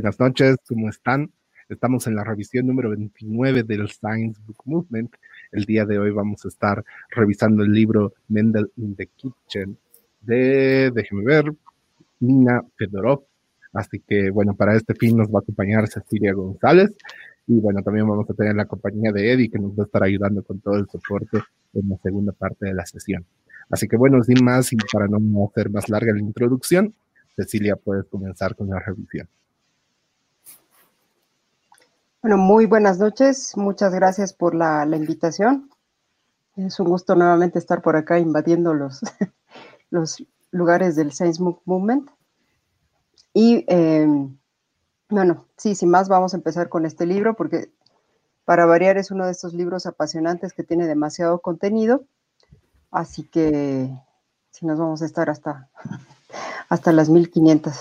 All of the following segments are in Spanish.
Buenas noches, ¿cómo están? Estamos en la revisión número 29 del Science Book Movement. El día de hoy vamos a estar revisando el libro Mendel in the Kitchen de, déjeme ver, Nina Fedorov. Así que, bueno, para este fin nos va a acompañar Cecilia González. Y bueno, también vamos a tener la compañía de Eddie, que nos va a estar ayudando con todo el soporte en la segunda parte de la sesión. Así que, bueno, sin más y para no hacer más larga la introducción, Cecilia, puedes comenzar con la revisión. Bueno, muy buenas noches. Muchas gracias por la, invitación. Es un gusto nuevamente estar por acá invadiendo los, los lugares del Science Movement. Y em, bueno, sí, sin más, vamos a empezar con este libro porque para variar es uno de estos libros apasionantes que tiene demasiado contenido. Así que si nos vamos a estar hasta, hasta las 1500.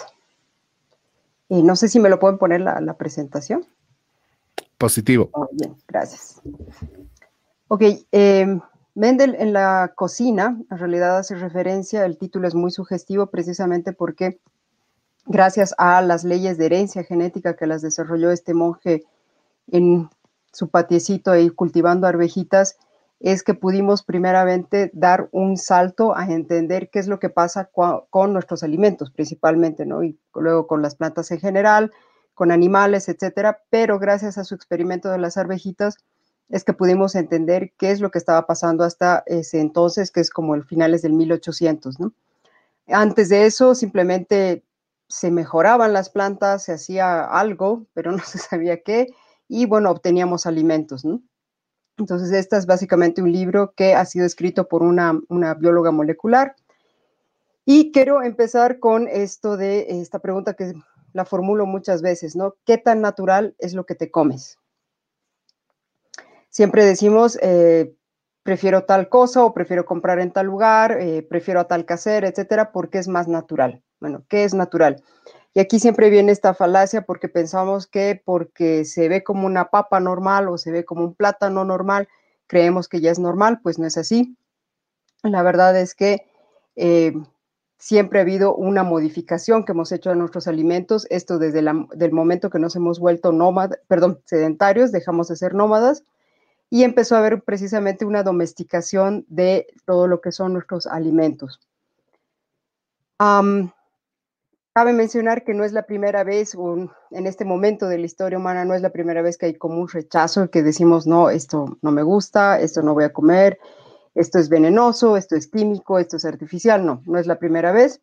Y no sé si me lo pueden poner la presentación. Positivo. Oh, bien, gracias. Ok, eh, Mendel en la cocina, en realidad hace referencia, el título es muy sugestivo precisamente porque gracias a las leyes de herencia genética que las desarrolló este monje en su patiecito ahí cultivando arvejitas, es que pudimos primeramente dar un salto a entender qué es lo que pasa con nuestros alimentos principalmente, ¿no? Y luego con las plantas en general, con animales, etcétera, pero gracias a su experimento de las arvejitas es que pudimos entender qué es lo que estaba pasando hasta ese entonces, que es como el finales del 1800, ¿no? Antes de eso, simplemente se mejoraban las plantas, se hacía algo, pero no se sabía qué, y bueno, obteníamos alimentos, ¿no? Entonces, este es básicamente un libro que ha sido escrito por una, una bióloga molecular. Y quiero empezar con esto de esta pregunta que la formulo muchas veces, ¿no? ¿Qué tan natural es lo que te comes? Siempre decimos, eh, prefiero tal cosa o prefiero comprar en tal lugar, eh, prefiero a tal hacer, etcétera, porque es más natural. Bueno, ¿qué es natural? Y aquí siempre viene esta falacia porque pensamos que porque se ve como una papa normal o se ve como un plátano normal, creemos que ya es normal, pues no es así. La verdad es que eh, siempre ha habido una modificación que hemos hecho a nuestros alimentos, esto desde el momento que nos hemos vuelto nómadas, perdón, sedentarios, dejamos de ser nómadas, y empezó a haber precisamente una domesticación de todo lo que son nuestros alimentos. cabe mencionar que no es la primera vez, en este momento de la historia humana, no es la primera vez que hay como un rechazo, que decimos, no, esto no me gusta, esto no voy a comer, esto es venenoso, esto es químico, esto es artificial. No, no es la primera vez.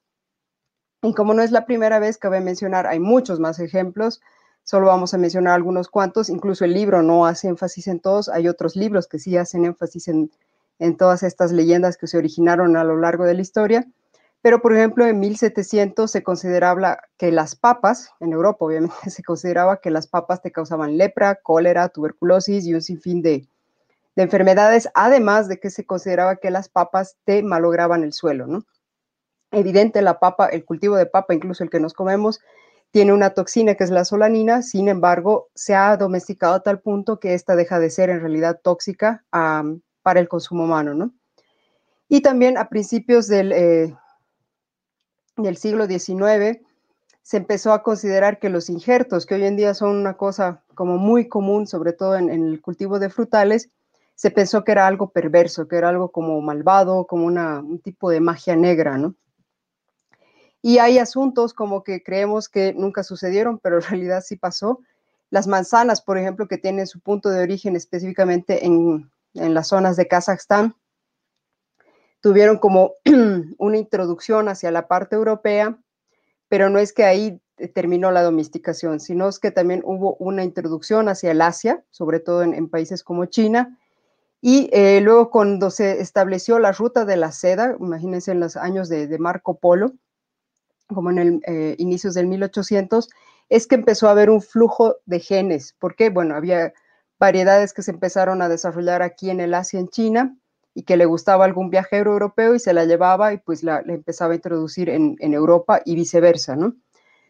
Y como no es la primera vez, cabe mencionar, hay muchos más ejemplos, solo vamos a mencionar algunos cuantos, incluso el libro no hace énfasis en todos, hay otros libros que sí hacen énfasis en, en todas estas leyendas que se originaron a lo largo de la historia. Pero, por ejemplo, en 1700 se consideraba que las papas, en Europa obviamente se consideraba que las papas te causaban lepra, cólera, tuberculosis y un sinfín de, de enfermedades, además de que se consideraba que las papas te malograban el suelo, ¿no? Evidente, la papa, el cultivo de papa, incluso el que nos comemos, tiene una toxina que es la solanina, sin embargo, se ha domesticado a tal punto que esta deja de ser en realidad tóxica para el consumo humano, ¿no? Y también a principios del, eh, del siglo XIX se empezó a considerar que los injertos, que hoy en día son una cosa como muy común, sobre todo en el cultivo de frutales, se pensó que era algo perverso, que era algo como malvado, como un tipo de magia negra, ¿no? Y hay asuntos como que creemos que nunca sucedieron, pero en realidad sí pasó. Las manzanas, por ejemplo, que tienen su punto de origen específicamente en, en las zonas de Kazajstán, tuvieron como una introducción hacia la parte europea, pero no es que ahí terminó la domesticación, sino es que también hubo una introducción hacia el Asia, sobre todo en países como China, y eh, luego cuando se estableció la ruta de la seda, imagínense en los años de, Marco Polo, como en el eh, inicios del 1800, es que empezó a haber un flujo de genes. ¿Por qué? Bueno, había variedades que se empezaron a desarrollar aquí en el Asia, en China, y que le gustaba algún viajero europeo y se la llevaba y pues la, empezaba a introducir en, en, Europa y viceversa, ¿no?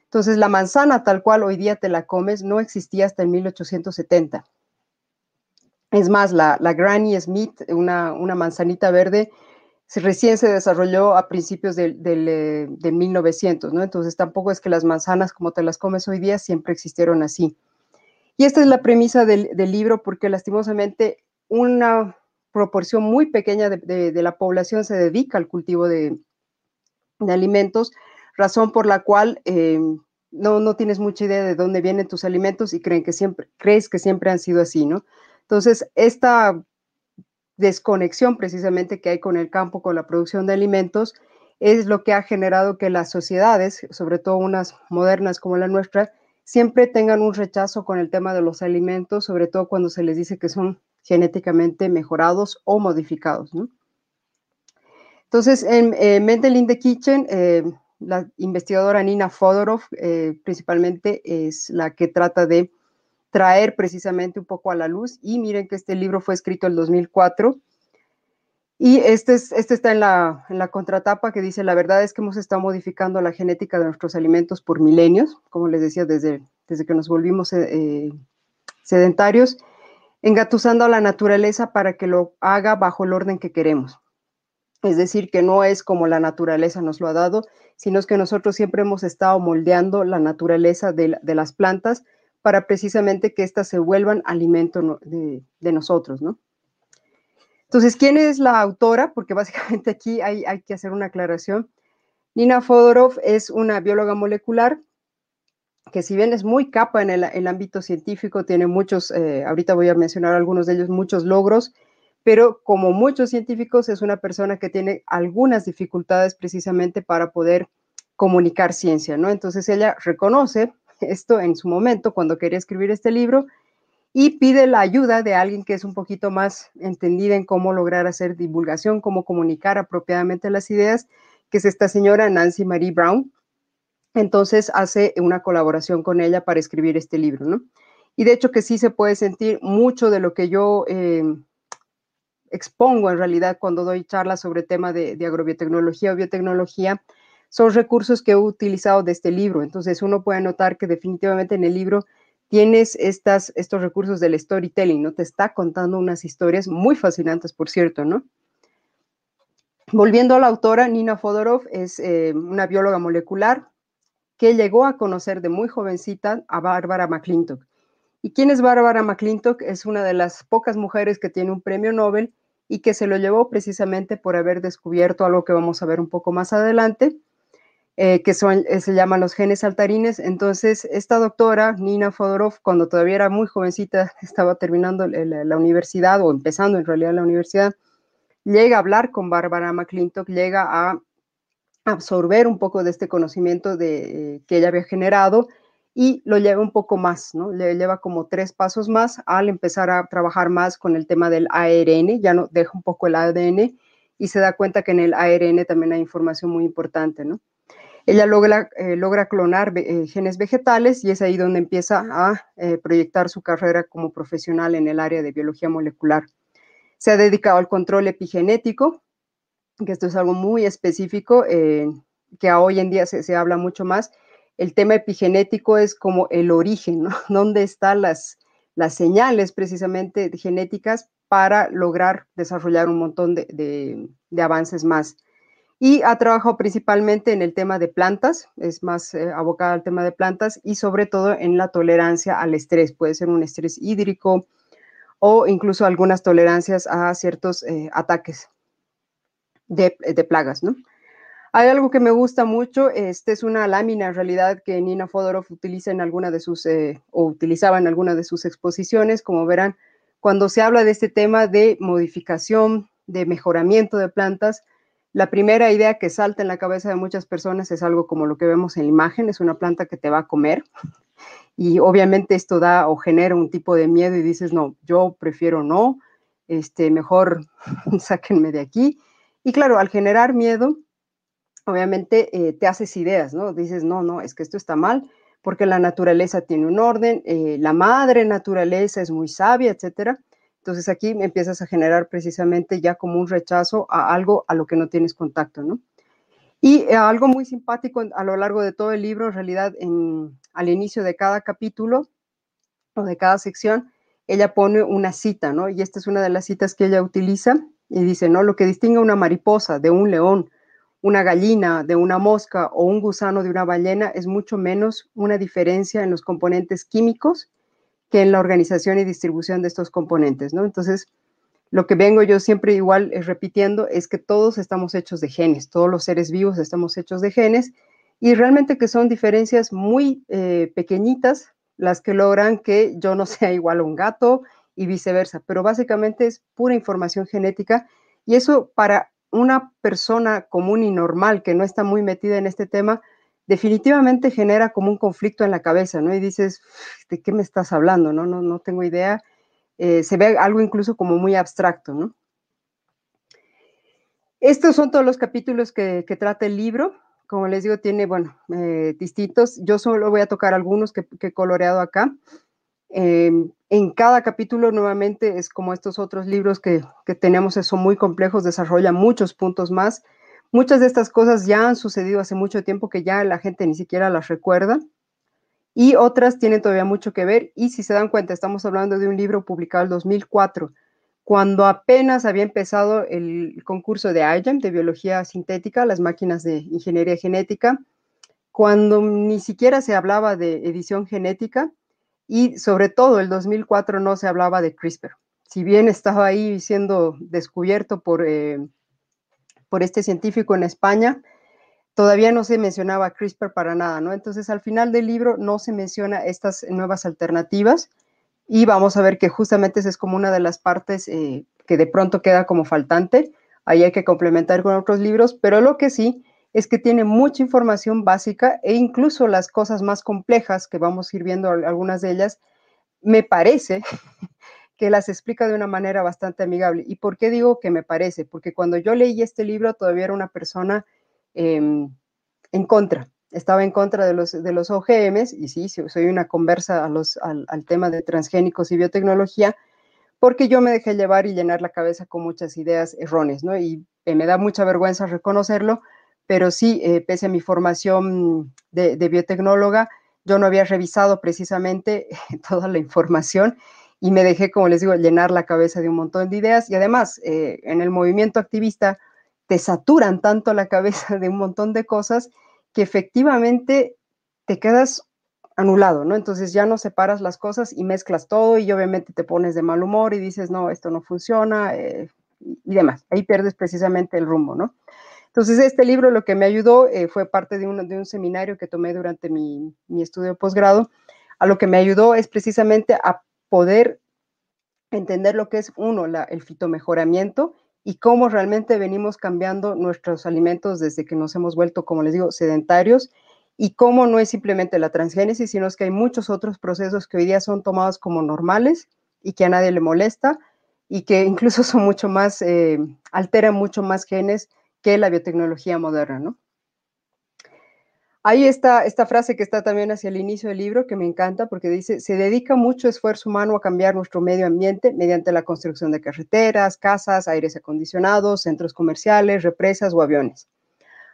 Entonces, la manzana tal cual hoy día te la comes no existía hasta el 1870. Es más, la, Granny Smith, una, manzanita verde, recién se desarrolló a principios del, de 1900, ¿no? Entonces tampoco es que las manzanas como te las comes hoy día siempre existieron así. Y esta es la premisa del, libro porque lastimosamente una proporción muy pequeña de, la población se dedica al cultivo de, alimentos, razón por la cual eh, no, no tienes mucha idea de dónde vienen tus alimentos y creen que siempre, crees que siempre han sido así, ¿no? Entonces, esta desconexión precisamente que hay con el campo, con la producción de alimentos, es lo que ha generado que las sociedades, sobre todo unas modernas como la nuestra, siempre tengan un rechazo con el tema de los alimentos, sobre todo cuando se les dice que son genéticamente mejorados o modificados. Entonces, en eh, Mental in the Kitchen, eh, la investigadora Nina Fodorov eh, principalmente es la que trata de traer precisamente un poco a la luz. Y miren que este libro fue escrito en 2004. Y este, es, este está en la, en la, contratapa que dice, la verdad es que hemos estado modificando la genética de nuestros alimentos por milenios, como les decía, desde, desde que nos volvimos eh, sedentarios, engatusando a la naturaleza para que lo haga bajo el orden que queremos. Es decir, que no es como la naturaleza nos lo ha dado, sino que nosotros siempre hemos estado moldeando la naturaleza de las plantas para precisamente que éstas se vuelvan alimento de, nosotros, ¿no? Entonces, ¿quién es la autora? Porque básicamente aquí hay, que hacer una aclaración. Nina Fodorov es una bióloga molecular que si bien es muy capa en el, ámbito científico, tiene muchos, eh, ahorita voy a mencionar algunos de ellos, muchos logros, pero como muchos científicos es una persona que tiene algunas dificultades precisamente para poder comunicar ciencia, ¿no? Entonces ella reconoce esto en su momento cuando quería escribir este libro y pide la ayuda de alguien que es un poquito más entendida en cómo lograr hacer divulgación, cómo comunicar apropiadamente las ideas, que es esta señora Nancy Marie Brown. Entonces hace una colaboración con ella para escribir este libro, ¿no? Y de hecho que sí se puede sentir mucho de lo que yo eh, expongo en realidad cuando doy charlas sobre tema de, de agrobiotecnología o biotecnología, son recursos que he utilizado de este libro. Entonces uno puede notar que definitivamente en el libro tienes estas, estos recursos del storytelling, ¿no? Te está contando unas historias muy fascinantes, por cierto, ¿no? Volviendo a la autora, Nina Fodorov es eh, una bióloga molecular que llegó a conocer de muy jovencita a Bárbara McClintock. ¿Y quién es Bárbara McClintock? Es una de las pocas mujeres que tiene un premio Nobel y que se lo llevó precisamente por haber descubierto algo que vamos a ver un poco más adelante, eh, que eh, se llaman los genes saltarines. Entonces, esta doctora, Nina Fodorov, cuando todavía era muy jovencita, estaba terminando la, universidad o empezando en realidad la universidad, llega a hablar con Bárbara McClintock, llega a absorber un poco de este conocimiento de, eh, que ella había generado y lo lleva un poco más, ¿no? Le lleva como tres pasos más al empezar a trabajar más con el tema del ARN, ya no deja un poco el ADN y se da cuenta que en el ARN también hay información muy importante, ¿no? Ella logra, eh, logra clonar eh, genes vegetales y es ahí donde empieza a eh, proyectar su carrera como profesional en el área de biología molecular. Se ha dedicado al control epigenético, que esto es algo muy específico, que hoy en día se, habla mucho más. El tema epigenético es como el origen, ¿no? ¿Dónde están las, las señales precisamente genéticas para lograr desarrollar un montón de avances más y ha trabajado principalmente en el tema de plantas, es más eh, abocada al tema de plantas y sobre todo en la tolerancia al estrés, puede ser un estrés hídrico o incluso algunas tolerancias a ciertos eh, ataques de, plagas, ¿no? Hay algo que me gusta mucho, este es una lámina en realidad que Nina Fodorov utiliza en alguna de sus, eh, o utilizaba en alguna de sus exposiciones, como verán, cuando se habla de este tema de modificación, de mejoramiento de plantas, la primera idea que salta en la cabeza de muchas personas es algo como lo que vemos en la imagen, es una planta que te va a comer. Y obviamente esto da o genera un tipo de miedo y dices, no, yo prefiero no, este, mejor sáquenme de aquí. Y claro, al generar miedo, obviamente eh, te haces ideas, ¿no? Dices, no, no, es que esto está mal, porque la naturaleza tiene un orden, eh, la madre naturaleza es muy sabia, etcétera. Entonces aquí empiezas a generar precisamente ya como un rechazo a algo a lo que no tienes contacto, ¿no? Y eh, algo muy simpático a lo largo de todo el libro, en realidad, al inicio de cada capítulo o de cada sección, ella pone una cita, ¿no? Y esta es una de las citas que ella utiliza, Y dice, ¿no? Lo que distingue una mariposa de un león, una gallina de una mosca o un gusano de una ballena es mucho menos una diferencia en los componentes químicos que en la organización y distribución de estos componentes, ¿no? Entonces, lo que vengo yo siempre igual eh, repitiendo es que todos estamos hechos de genes, todos los seres vivos estamos hechos de genes y realmente que son diferencias muy eh, pequeñitas las que logran que yo no sea igual a un gato y viceversa, pero básicamente es pura información genética y eso para una persona común y normal que no está muy metida en este tema, definitivamente genera como un conflicto en la cabeza, ¿no? Y dices, ¿de qué me estás hablando? No, no, no tengo idea. Eh, se ve algo incluso como muy abstracto, ¿no? Estos son todos los capítulos que, trata el libro. Como les digo, tiene, bueno, eh, distintos. Yo solo voy a tocar algunos que, he coloreado acá. Em, en cada capítulo, nuevamente, es como estos otros libros que, que tenemos, son muy complejos, desarrollan muchos puntos más. Muchas de estas cosas ya han sucedido hace mucho tiempo que ya la gente ni siquiera las recuerda y otras tienen todavía mucho que ver. Y si se dan cuenta, estamos hablando de un libro publicado en 2004, cuando apenas había empezado el concurso de IGEM, de biología sintética, las máquinas de ingeniería genética, cuando ni siquiera se hablaba de edición genética y sobre todo el 2004 no se hablaba de CRISPR. Si bien estaba ahí siendo descubierto por, eh, por este científico en España, todavía no se mencionaba CRISPR para nada, ¿no? Entonces, al final del libro no se menciona estas nuevas alternativas y vamos a ver que justamente esa es como una de las partes eh, que de pronto queda como faltante. Ahí hay que complementar con otros libros, pero lo que sí es que tiene mucha información básica e incluso las cosas más complejas, que vamos a ir viendo algunas de ellas, me parece que las explica de una manera bastante amigable. ¿Y por qué digo que me parece? Porque cuando yo leí este libro todavía era una persona Em, en contra. Estaba en contra de los, de los OGMs y sí, soy una conversa al, tema de transgénicos y biotecnología, porque yo me dejé llevar y llenar la cabeza con muchas ideas erróneas, ¿no? Y eh, me da mucha vergüenza reconocerlo, pero sí, eh, pese a mi formación de, biotecnóloga, yo no había revisado precisamente toda la información y me dejé, como les digo, llenar la cabeza de un montón de ideas. Y además, eh, en el movimiento activista, te saturan tanto la cabeza de un montón de cosas que efectivamente te quedas anulado, ¿no? Entonces ya no separas las cosas y mezclas todo y obviamente te pones de mal humor y dices, no, esto no funciona eh, y demás. Ahí pierdes precisamente el rumbo, ¿no? Entonces este libro lo que me ayudó eh, fue parte de un, de un seminario que tomé durante mi, mi estudio posgrado. A lo que me ayudó es precisamente a poder entender lo que es, uno, el fitomejoramiento y cómo realmente venimos cambiando nuestros alimentos desde que nos hemos vuelto, como les digo, sedentarios y cómo no es simplemente la transgénesis, sino que hay muchos otros procesos que hoy día son tomados como normales y que a nadie le molesta y que incluso son mucho más, eh, alteran mucho más genes que la biotecnología moderna, ¿no? Ahí está esta frase que está también hacia el inicio del libro, que me encanta porque dice, se dedica mucho esfuerzo humano a cambiar nuestro medio ambiente mediante la construcción de carreteras, casas, aires acondicionados, centros comerciales, represas o aviones.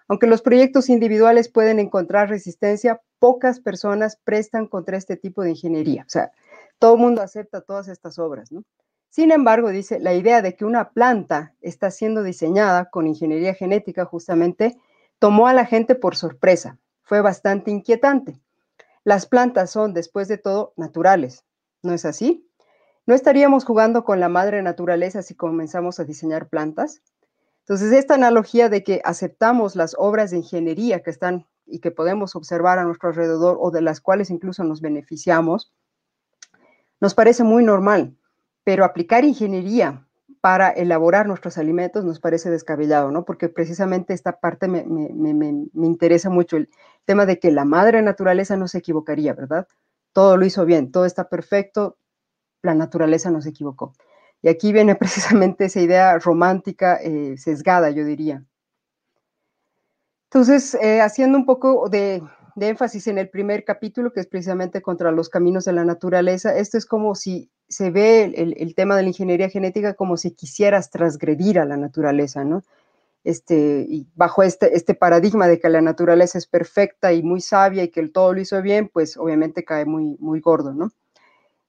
Aunque los proyectos individuales pueden encontrar resistencia, pocas personas prestan contra este tipo de ingeniería. O sea, todo el mundo acepta todas estas obras. Sin embargo, dice, la idea de que una planta está siendo diseñada con ingeniería genética justamente tomó a la gente por sorpresa fue bastante inquietante. Las plantas son, después de todo, naturales, ¿no es así? ¿No estaríamos jugando con la madre naturaleza si comenzamos a diseñar plantas? Entonces, esta analogía de que aceptamos las obras de ingeniería que están y que podemos observar a nuestro alrededor o de las cuales incluso nos beneficiamos, nos parece muy normal, pero aplicar ingeniería para elaborar nuestros alimentos nos parece descabellado, ¿no? Porque precisamente esta parte me, interesa mucho, el tema de que la madre naturaleza no se equivocaría, ¿verdad? Todo lo hizo bien, todo está perfecto, la naturaleza no se equivocó. Y aquí viene precisamente esa idea romántica eh, sesgada, yo diría. Entonces, eh, haciendo un poco de, de énfasis en el primer capítulo, que es precisamente contra los caminos de la naturaleza, esto es como si se ve el, tema de la ingeniería genética como si quisieras transgredir a la naturaleza, ¿no? Este, y bajo este, este paradigma de que la naturaleza es perfecta y muy sabia y que el todo lo hizo bien, pues obviamente cae muy, muy gordo, ¿no?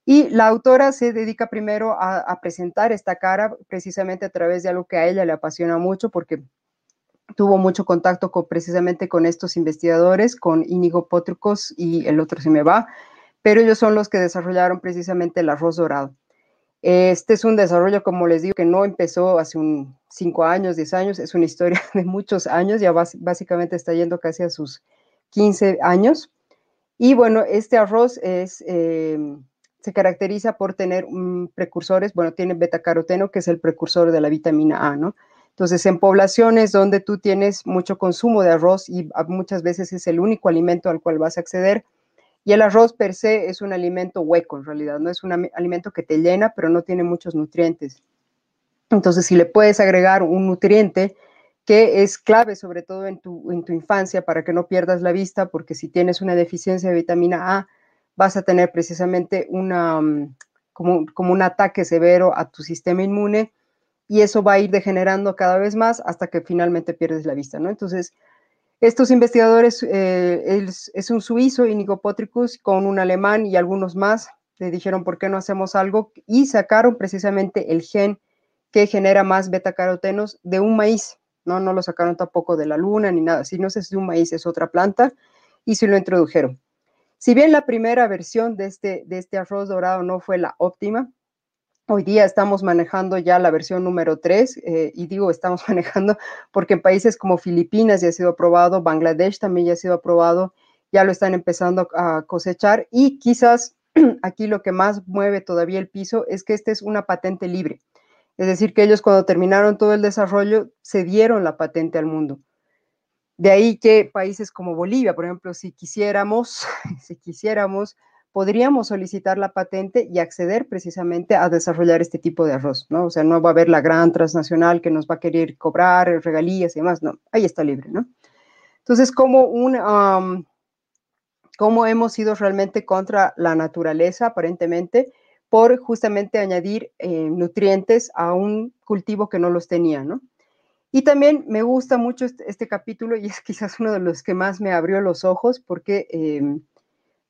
Y la autora se dedica primero a, presentar esta cara precisamente a través de algo que a ella le apasiona mucho porque tuvo mucho contacto con, precisamente con estos investigadores, con Íñigo Potrucos y el otro se me va, pero ellos son los que desarrollaron precisamente el arroz dorado. Este es un desarrollo, como les digo, que no empezó hace un 5 años, 10 años, es una historia de muchos años, ya básicamente está yendo casi a sus 15 años. Y bueno, este arroz es, eh, se caracteriza por tener precursores, bueno, tiene betacaroteno, que es el precursor de la vitamina A, ¿no? Entonces, en poblaciones donde tú tienes mucho consumo de arroz y muchas veces es el único alimento al cual vas a acceder, y el arroz per se es un alimento hueco, en realidad, no es un alimento que te llena, pero no tiene muchos nutrientes. Entonces, si le puedes agregar un nutriente que es clave, sobre todo en tu, en tu infancia, para que no pierdas la vista, porque si tienes una deficiencia de vitamina A, vas a tener precisamente una, mm, como, como un ataque severo a tu sistema inmune y eso va a ir degenerando cada vez más hasta que finalmente pierdes la vista, ¿no? Entonces, estos investigadores, eh, es, un suizo, Inigo Potricus, con un alemán y algunos más, le dijeron, ¿por qué no hacemos algo? Y sacaron precisamente el gen que genera más betacarotenos de un maíz, ¿no? No lo sacaron tampoco de la luna ni nada, si no es de un maíz, es otra planta, y se lo introdujeron. Si bien la primera versión de este, de este arroz dorado no fue la óptima, Hoy día estamos manejando ya la versión número 3 eh, y digo estamos manejando porque en países como Filipinas ya ha sido aprobado, Bangladesh también ya ha sido aprobado, ya lo están empezando a cosechar y quizás aquí lo que más mueve todavía el piso es que esta es una patente libre. Es decir, que ellos cuando terminaron todo el desarrollo se dieron la patente al mundo. De ahí que países como Bolivia, por ejemplo, si quisiéramos, si quisiéramos podríamos solicitar la patente y acceder precisamente a desarrollar este tipo de arroz, ¿no? O sea, no va a haber la gran transnacional que nos va a querer cobrar regalías y demás, no, ahí está libre, ¿no? Entonces, como un, cómo hemos ido realmente contra la naturaleza, aparentemente, por justamente añadir eh, nutrientes a un cultivo que no los tenía, ¿no? Y también me gusta mucho este, este, capítulo y es quizás uno de los que más me abrió los ojos porque em,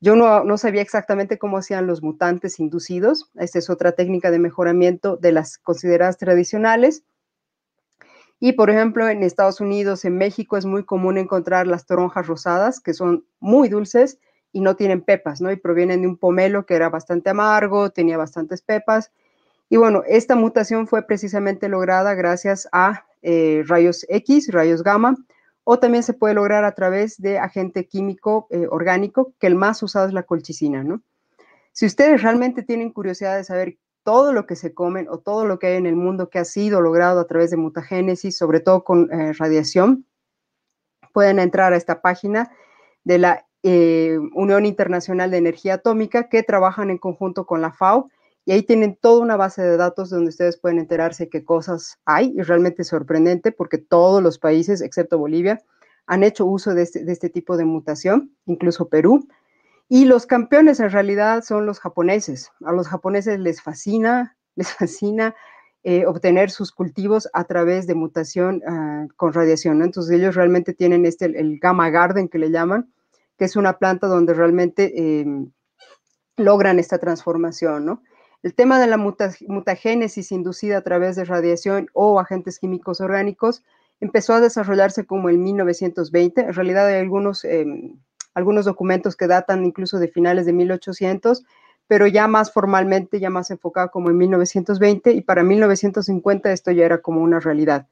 yo no, sabía exactamente cómo hacían los mutantes inducidos. Esta es otra técnica de mejoramiento de las consideradas tradicionales. Y por ejemplo, en Estados Unidos, en México, es muy común encontrar las toronjas rosadas, que son muy dulces y no tienen pepas, ¿no? Y provienen de un pomelo que era bastante amargo, tenía bastantes pepas. Y bueno, esta mutación fue precisamente lograda gracias a eh, rayos X, rayos gamma, o también se puede lograr a través de agente químico eh, orgánico, que el más usado es la colchicina, ¿no? Si ustedes realmente tienen curiosidad de saber todo lo que se comen o todo lo que hay en el mundo que ha sido logrado a través de mutagénesis, sobre todo con eh, radiación, pueden entrar a esta página de la eh, Unión Internacional de Energía Atómica que trabajan en conjunto con la FAO y ahí tienen toda una base de datos donde ustedes pueden enterarse qué cosas hay y realmente sorprendente porque todos los países, excepto Bolivia, han hecho uso de este, este tipo de mutación, incluso Perú. Y los campeones en realidad son los japoneses. A los japoneses les fascina, les fascina eh, obtener sus cultivos a través de mutación ah, con radiación. Entonces ellos realmente tienen este, el, Gamma Garden que le llaman, que es una planta donde realmente em, logran esta transformación, ¿no? El tema de la mutagénesis inducida a través de radiación o agentes químicos orgánicos empezó a desarrollarse como en 1920. En realidad hay algunos, em, algunos documentos que datan incluso de finales de 1800, pero ya más formalmente, ya más enfocado como en 1920 y para 1950 esto ya era como una realidad.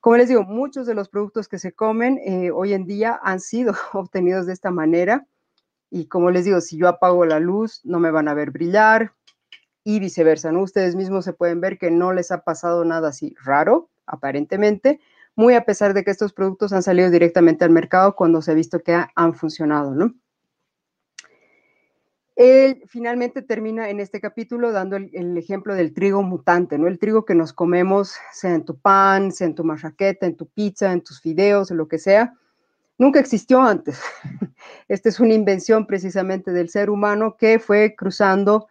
Como les digo, muchos de los productos que se comen eh, hoy en día han sido obtenidos de esta manera. Y como les digo, si yo apago la luz, no me van a ver brillar, y viceversa. Ustedes mismos se pueden ver que no les ha pasado nada así raro, aparentemente, muy a pesar de que estos productos han salido directamente al mercado cuando se ha visto que han funcionado, ¿no? Él finalmente termina en este capítulo dando el, ejemplo del trigo mutante, ¿no? El trigo que nos comemos, sea en tu pan, sea en tu marraqueta, en tu pizza, en tus fideos, lo que sea, nunca existió antes. Esta es una invención precisamente del ser humano que fue cruzando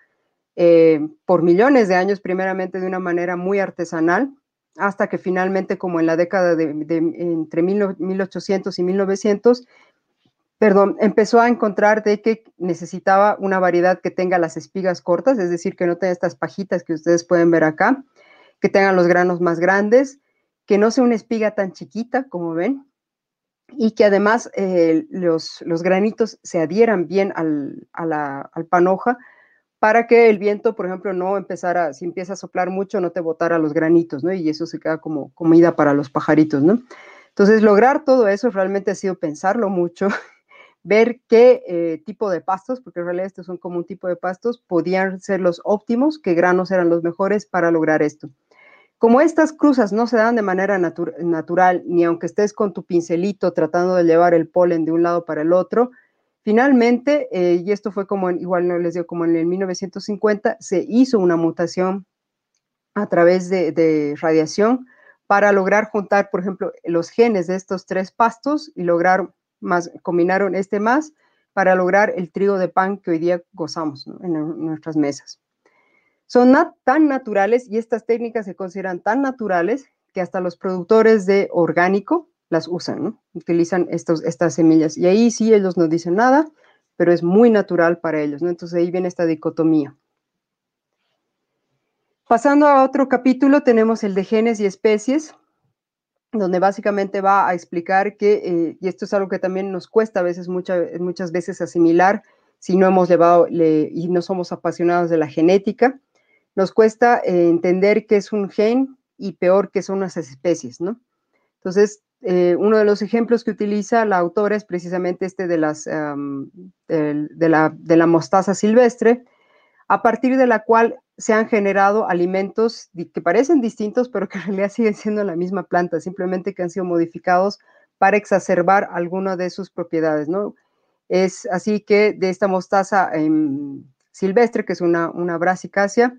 eh, por millones de años, primeramente de una manera muy artesanal, hasta que finalmente, como en la década de, entre 1800 y 1900, perdón, empezó a encontrar de que necesitaba una variedad que tenga las espigas cortas, es decir, que no tenga estas pajitas que ustedes pueden ver acá, que tengan los granos más grandes, que no sea una espiga tan chiquita, como ven, y que además eh, los, granitos se adhieran bien al, a al para que el viento, por ejemplo, no empezara, si empieza a soplar mucho, no te botara los granitos, ¿no? Y eso se queda como comida para los pajaritos, ¿no? Entonces, lograr todo eso realmente ha sido pensarlo mucho, ver qué eh, tipo de pastos, porque en realidad estos son como un tipo de pastos, podían ser los óptimos, qué granos eran los mejores para lograr esto. Como estas cruzas no se dan de manera natural, ni aunque estés con tu pincelito tratando de llevar el polen de un lado para el otro, finalmente, eh, y esto fue como, igual no les digo, como en el 1950, se hizo una mutación a través de, radiación para lograr juntar, por ejemplo, los genes de estos tres pastos y lograr más, combinaron este más para lograr el trigo de pan que hoy día gozamos en nuestras mesas. Son tan naturales y estas técnicas se consideran tan naturales que hasta los productores de orgánico las usan, ¿no? utilizan estos, estas semillas. Y ahí sí ellos no dicen nada, pero es muy natural para ellos. ¿no? Entonces ahí viene esta dicotomía. Pasando a otro capítulo, tenemos el de genes y especies, donde básicamente va a explicar que, eh, y esto es algo que también nos cuesta a veces, muchas veces asimilar, si no hemos llevado y no somos apasionados de la genética, nos cuesta eh, entender qué es un gen y peor qué son las especies, ¿no? Entonces, eh, uno de los ejemplos que utiliza la autora es precisamente este de, la, mostaza silvestre, a partir de la cual se han generado alimentos que parecen distintos, pero que en realidad siguen siendo la misma planta, simplemente que han sido modificados para exacerbar alguna de sus propiedades, ¿no? Es así que de esta mostaza em, silvestre, que es una, una brassicacia,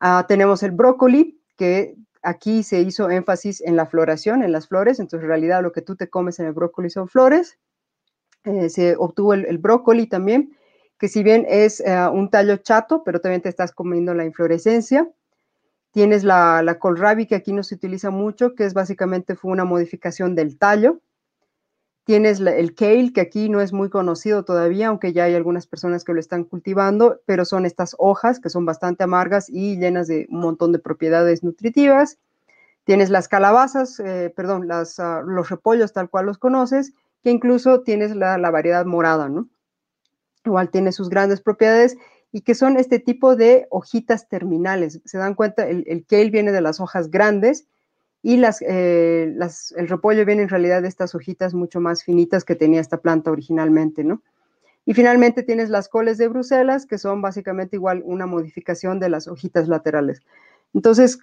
Ah, tenemos el brócoli, que aquí se hizo énfasis en la floración, en las flores, entonces en realidad lo que tú te comes en el brócoli son flores. Eh, se obtuvo el, brócoli también, que si bien es eh, un tallo chato, pero también te estás comiendo la inflorescencia. Tienes la, la kohlrabi, que aquí no se utiliza mucho, que es básicamente fue una modificación del tallo. Tienes el kale, que aquí no es muy conocido todavía, aunque ya hay algunas personas que lo están cultivando, pero son estas hojas que son bastante amargas y llenas de un montón de propiedades nutritivas. Tienes las calabazas, eh, perdón, las, ah, los repollos tal cual los conoces, que incluso tienes la, variedad morada, ¿no? Igual tiene sus grandes propiedades y que son este tipo de hojitas terminales. Se dan cuenta, el, el kale viene de las hojas grandes y eh, las, el repollo viene en realidad de estas hojitas mucho más finitas que tenía esta planta originalmente, ¿no? Y finalmente tienes las coles de Bruselas, que son básicamente igual una modificación de las hojitas laterales. Entonces,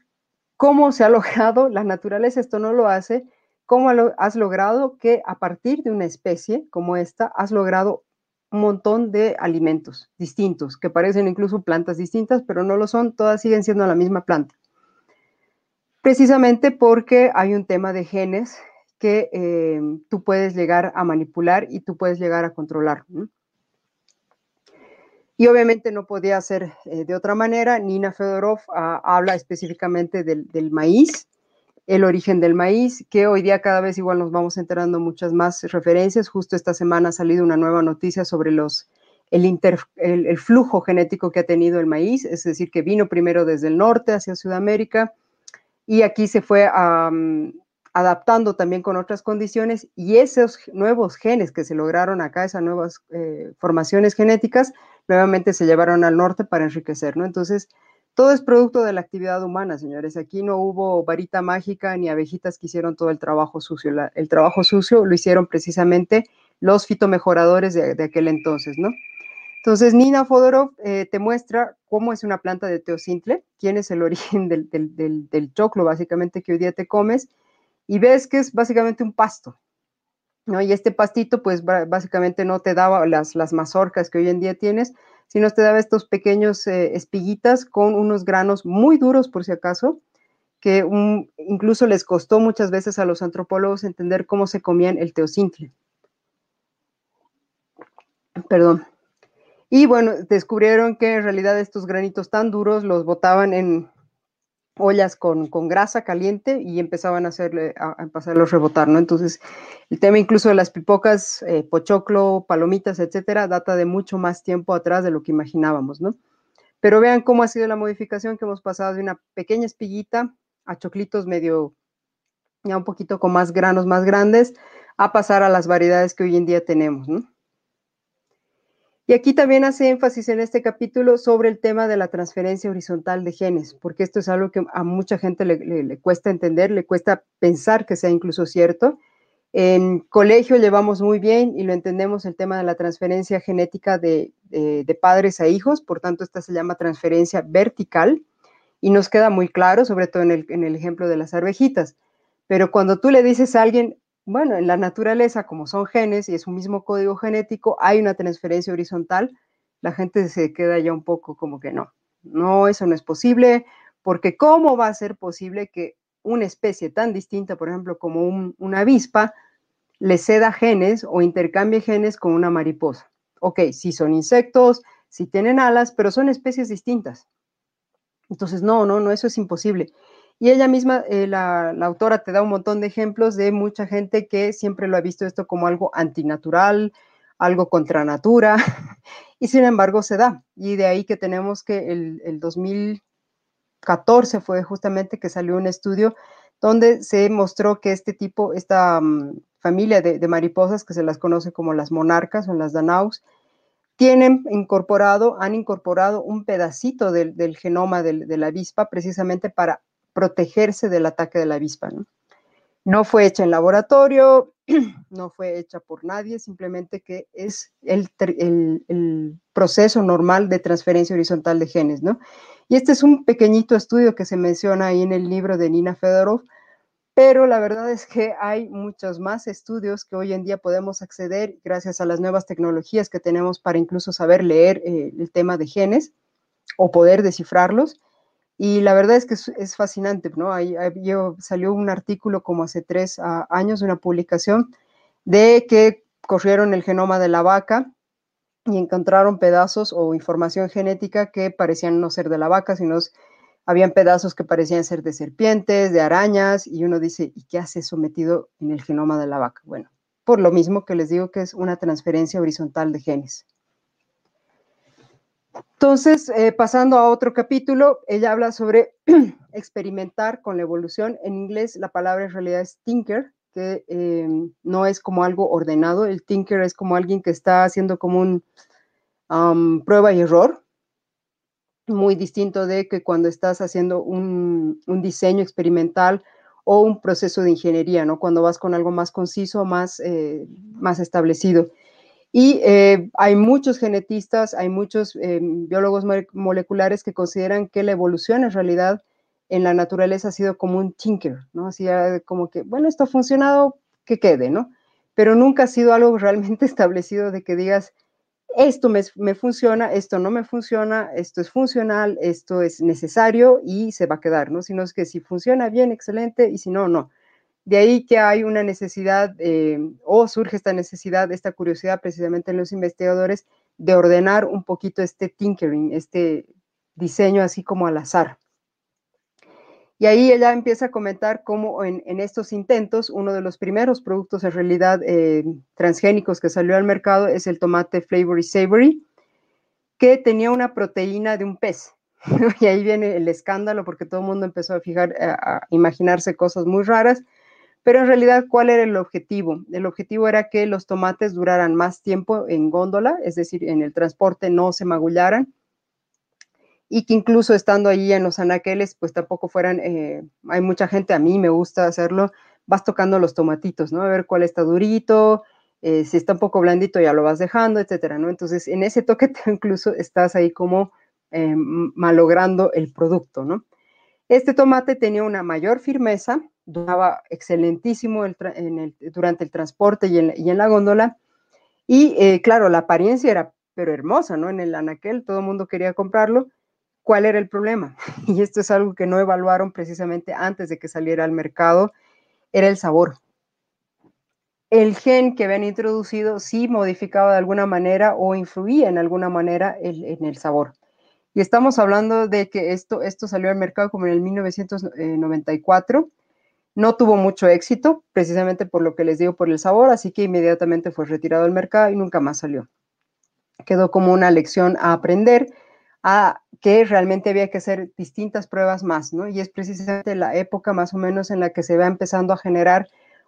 ¿cómo se ha logrado? La naturaleza esto no lo hace. ¿Cómo has logrado que a partir de una especie como esta, has logrado un montón de alimentos distintos, que parecen incluso plantas distintas, pero no lo son, todas siguen siendo la misma planta? Precisamente porque hay un tema de genes que eh, tú puedes llegar a manipular y tú puedes llegar a controlar. Y obviamente no podía ser eh, de otra manera. Nina Fedorov ah, habla específicamente del, maíz, el origen del maíz, que hoy día cada vez igual nos vamos enterando muchas más referencias. Justo esta semana ha salido una nueva noticia sobre los, el, el flujo genético que ha tenido el maíz, es decir, que vino primero desde el norte hacia Sudamérica, y aquí se fue adaptando también con otras condiciones y esos nuevos genes que se lograron acá, esas nuevas eh, formaciones genéticas, nuevamente se llevaron al norte para enriquecer, ¿no? Entonces, todo es producto de la actividad humana, señores. Aquí no hubo varita mágica ni abejitas que hicieron todo el trabajo sucio. el trabajo sucio lo hicieron precisamente los fitomejoradores de, de aquel entonces, ¿no? Entonces, Nina Fodorov eh, te muestra cómo es una planta de teocintle, quién es el origen del, choclo, básicamente, que hoy día te comes, y ves que es básicamente un pasto. ¿no? Y este pastito, pues básicamente no te daba las, mazorcas que hoy en día tienes, sino te daba estos pequeños eh, espiguitas con unos granos muy duros, por si acaso, que incluso les costó muchas veces a los antropólogos entender cómo se comían el teocintle. Perdón. Y bueno, descubrieron que en realidad estos granitos tan duros los botaban en, ollas con, grasa caliente y empezaban a hacerle, a, a pasarlos rebotar, ¿no? Entonces, el tema incluso de las pipocas, eh, pochoclo, palomitas, etcétera, data de mucho más tiempo atrás de lo que imaginábamos, ¿no? Pero vean cómo ha sido la modificación que hemos pasado de una pequeña espiguita a choclitos medio, ya un poquito con más granos más grandes, a pasar a las variedades que hoy en día tenemos, ¿no? Y aquí también hace énfasis en este capítulo sobre el tema de la transferencia horizontal de genes, porque esto es algo que a mucha gente le, cuesta entender, le cuesta pensar que sea incluso cierto. En colegio llevamos muy bien y lo entendemos el tema de la transferencia genética de, padres a hijos, por tanto esta se llama transferencia vertical y nos queda muy claro, sobre todo en el, en el ejemplo de las arvejitas. Pero cuando tú le dices a alguien, bueno, en la naturaleza, como son genes y es un mismo código genético, hay una transferencia horizontal, la gente se queda ya un poco como que no, no, eso no es posible, porque ¿cómo va a ser posible que una especie tan distinta, por ejemplo, como una avispa, le ceda genes o intercambie genes con una mariposa? Ok, sí son insectos, sí tienen alas, pero son especies distintas. Entonces, no, no, no, eso es imposible. Y ella misma, eh, la, autora, te da un montón de ejemplos de mucha gente que siempre lo ha visto esto como algo antinatural, algo contra natura, y sin embargo se da. Y de ahí que tenemos que el, 2014 fue justamente que salió un estudio donde se mostró que este tipo, esta mm, familia de, mariposas, que se las conoce como las monarcas o las danaux, tienen incorporado, han incorporado un pedacito del, genoma de la avispa precisamente para protegerse del ataque de la avispa. ¿no? fue hecha en laboratorio, no fue hecha por nadie, simplemente que es el, proceso normal de transferencia horizontal de genes, ¿no? Y este es un pequeñito estudio que se menciona ahí en el libro de Nina Fedorov, pero la verdad es que hay muchos más estudios que hoy en día podemos acceder gracias a las nuevas tecnologías que tenemos para incluso saber leer eh, el tema de genes o poder descifrarlos. Y la verdad es que es, fascinante, ¿no? Ahí, salió un artículo como hace tres ah, años, una publicación, de que corrieron el genoma de la vaca y encontraron pedazos o información genética que parecían no ser de la vaca, sino habían pedazos que parecían ser de serpientes, de arañas, y uno dice, ¿y qué hace sometido en el genoma de la vaca? Bueno, por lo mismo que les digo que es una transferencia horizontal de genes. Entonces, eh, pasando a otro capítulo, ella habla sobre experimentar con la evolución. En inglés la palabra en realidad es tinker, que em, no es como algo ordenado. El tinker es como alguien que está haciendo como un prueba y error, muy distinto de que cuando estás haciendo un, diseño experimental o un proceso de ingeniería, ¿no? Cuando vas con algo más conciso, más, eh, más establecido. Y eh, hay muchos genetistas, hay muchos eh, biólogos moleculares que consideran que la evolución en realidad en la naturaleza ha sido como un tinker, ¿no? Así como que, bueno, esto ha funcionado, que quede, ¿no? Pero nunca ha sido algo realmente establecido de que digas, esto me, me, funciona, esto no me funciona, esto es funcional, esto es necesario y se va a quedar, ¿no? Sino es que si funciona bien, excelente, y si no, no. De ahí que hay una necesidad eh, o surge esta necesidad, esta curiosidad precisamente en los investigadores de ordenar un poquito este tinkering, este diseño así como al azar. Y ahí ella empieza a comentar cómo en, estos intentos, uno de los primeros productos en realidad eh, transgénicos que salió al mercado es el tomate Flavory Savory, que tenía una proteína de un pez. y ahí viene el escándalo porque todo el mundo empezó a fijar, a imaginarse cosas muy raras pero en realidad, ¿cuál era el objetivo? El objetivo era que los tomates duraran más tiempo en góndola, es decir, en el transporte no se magullaran y que incluso estando allí en los anaqueles, pues tampoco fueran, eh, hay mucha gente, a mí me gusta hacerlo, vas tocando los tomatitos, ¿no? A ver cuál está durito, eh, si está un poco blandito ya lo vas dejando, etcétera, ¿no? Entonces, en ese toque incluso estás ahí como eh, malogrando el producto, ¿no? Este tomate tenía una mayor firmeza, duraba excelentísimo durante el transporte y en, la góndola. Y eh, claro, la apariencia era pero hermosa, ¿no? En el anaquel todo el mundo quería comprarlo. ¿Cuál era el problema? Y esto es algo que no evaluaron precisamente antes de que saliera al mercado, era el sabor. El gen que habían introducido sí modificaba de alguna manera o influía en alguna manera en el sabor. Y estamos hablando de que esto, esto salió al mercado como en el 1994. No tuvo mucho éxito, precisamente por lo que les digo, por el sabor, así que inmediatamente fue retirado del mercado y nunca más salió. Quedó como una lección a aprender, a que realmente había que hacer distintas pruebas más, ¿no? Y es precisamente la época más o menos en la que se va empezando a generar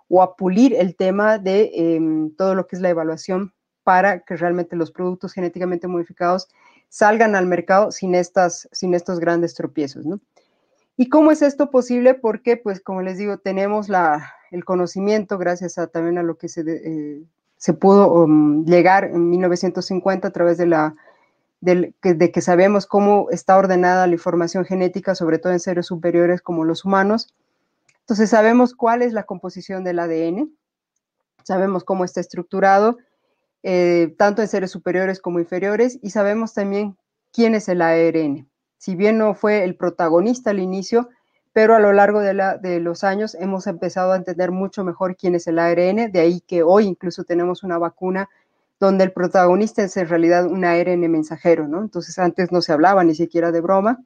o a pulir el tema de em, todo lo que es la evaluación para que realmente los productos genéticamente modificados salgan al mercado sin, estas, sin estos grandes tropiezos, ¿no? ¿Y cómo es esto posible? Porque, pues, como les digo, tenemos el conocimiento gracias a, también a lo que se, eh, pudo um, llegar en 1950 a través de la que sabemos cómo está ordenada la información genética, sobre todo en seres superiores como los humanos. Entonces sabemos cuál es la composición del ADN, sabemos cómo está estructurado, eh, tanto en seres superiores como inferiores, y sabemos también quién es el ARN. Si bien no fue el protagonista al inicio, pero a lo largo de, los años hemos empezado a entender mucho mejor quién es el ARN, de ahí que hoy incluso tenemos una vacuna donde el protagonista es en realidad un ARN mensajero, ¿no? Entonces antes no se hablaba ni siquiera de broma.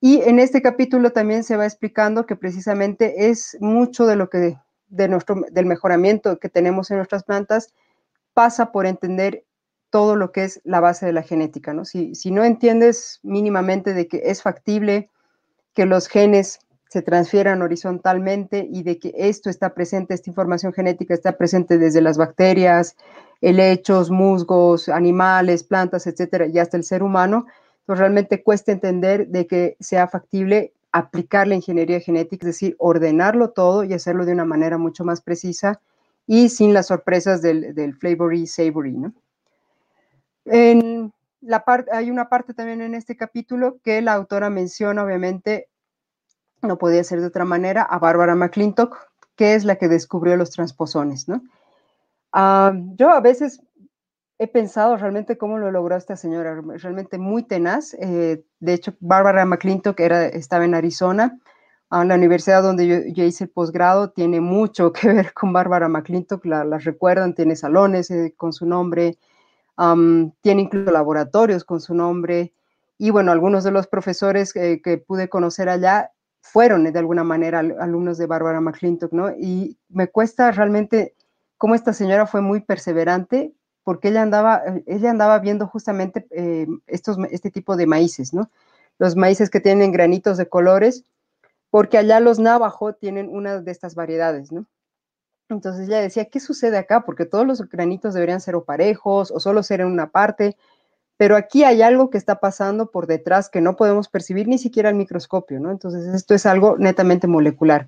Y en este capítulo también se va explicando que precisamente es mucho de lo que del mejoramiento que tenemos en nuestras plantas pasa por entender todo lo que es la base de la genética, ¿no? Si, no entiendes mínimamente de que es factible que los genes se transfieran horizontalmente y de que esto está presente, esta información genética está presente desde las bacterias, helechos, musgos, animales, plantas, etcétera, y hasta el ser humano, pues realmente cuesta entender de que sea factible aplicar la ingeniería genética, es decir, ordenarlo todo y hacerlo de una manera mucho más precisa y sin las sorpresas del, del flavory savory, ¿no? La hay una parte también en este capítulo que la autora menciona, obviamente, no podía ser de otra manera, a Bárbara McClintock, que es la que descubrió los transposones, ¿no? Ah, yo a veces he pensado realmente cómo lo logró esta señora, realmente muy tenaz. Eh, de hecho, Bárbara McClintock era, estaba en Arizona, a la universidad donde yo, hice el posgrado, tiene mucho que ver con Bárbara McClintock, la, recuerdan, tiene salones eh, con su nombre, tiene incluso laboratorios con su nombre. Y bueno, algunos de los profesores que pude conocer allá fueron de alguna manera alumnos de Bárbara McClintock, ¿no? Y me cuesta realmente cómo esta señora fue muy perseverante porque ella andaba, ella andaba viendo justamente eh, estos, este tipo de maíces, ¿no? Los maíces que tienen granitos de colores, porque allá los navajo tienen una de estas variedades, ¿no? Entonces ella decía, ¿qué sucede acá? Porque todos los granitos deberían ser o parejos o solo ser en una parte, pero aquí hay algo que está pasando por detrás que no podemos percibir ni siquiera al microscopio, ¿no? Entonces esto es algo netamente molecular.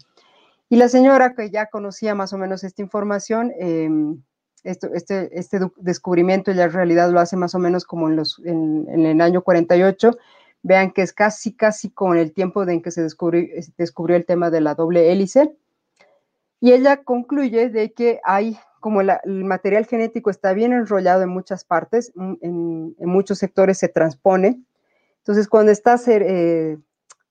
Y la señora que ya conocía más o menos esta información, esto, este, este descubrimiento ya en realidad lo hace más o menos como en, los, en, el año 48. Vean que es casi, casi con el tiempo en que se descubrió el tema de la doble hélice. Y ella concluye de que hay, como el material genético está bien enrollado en muchas partes, en, muchos sectores se transpone. Entonces, cuando está eh,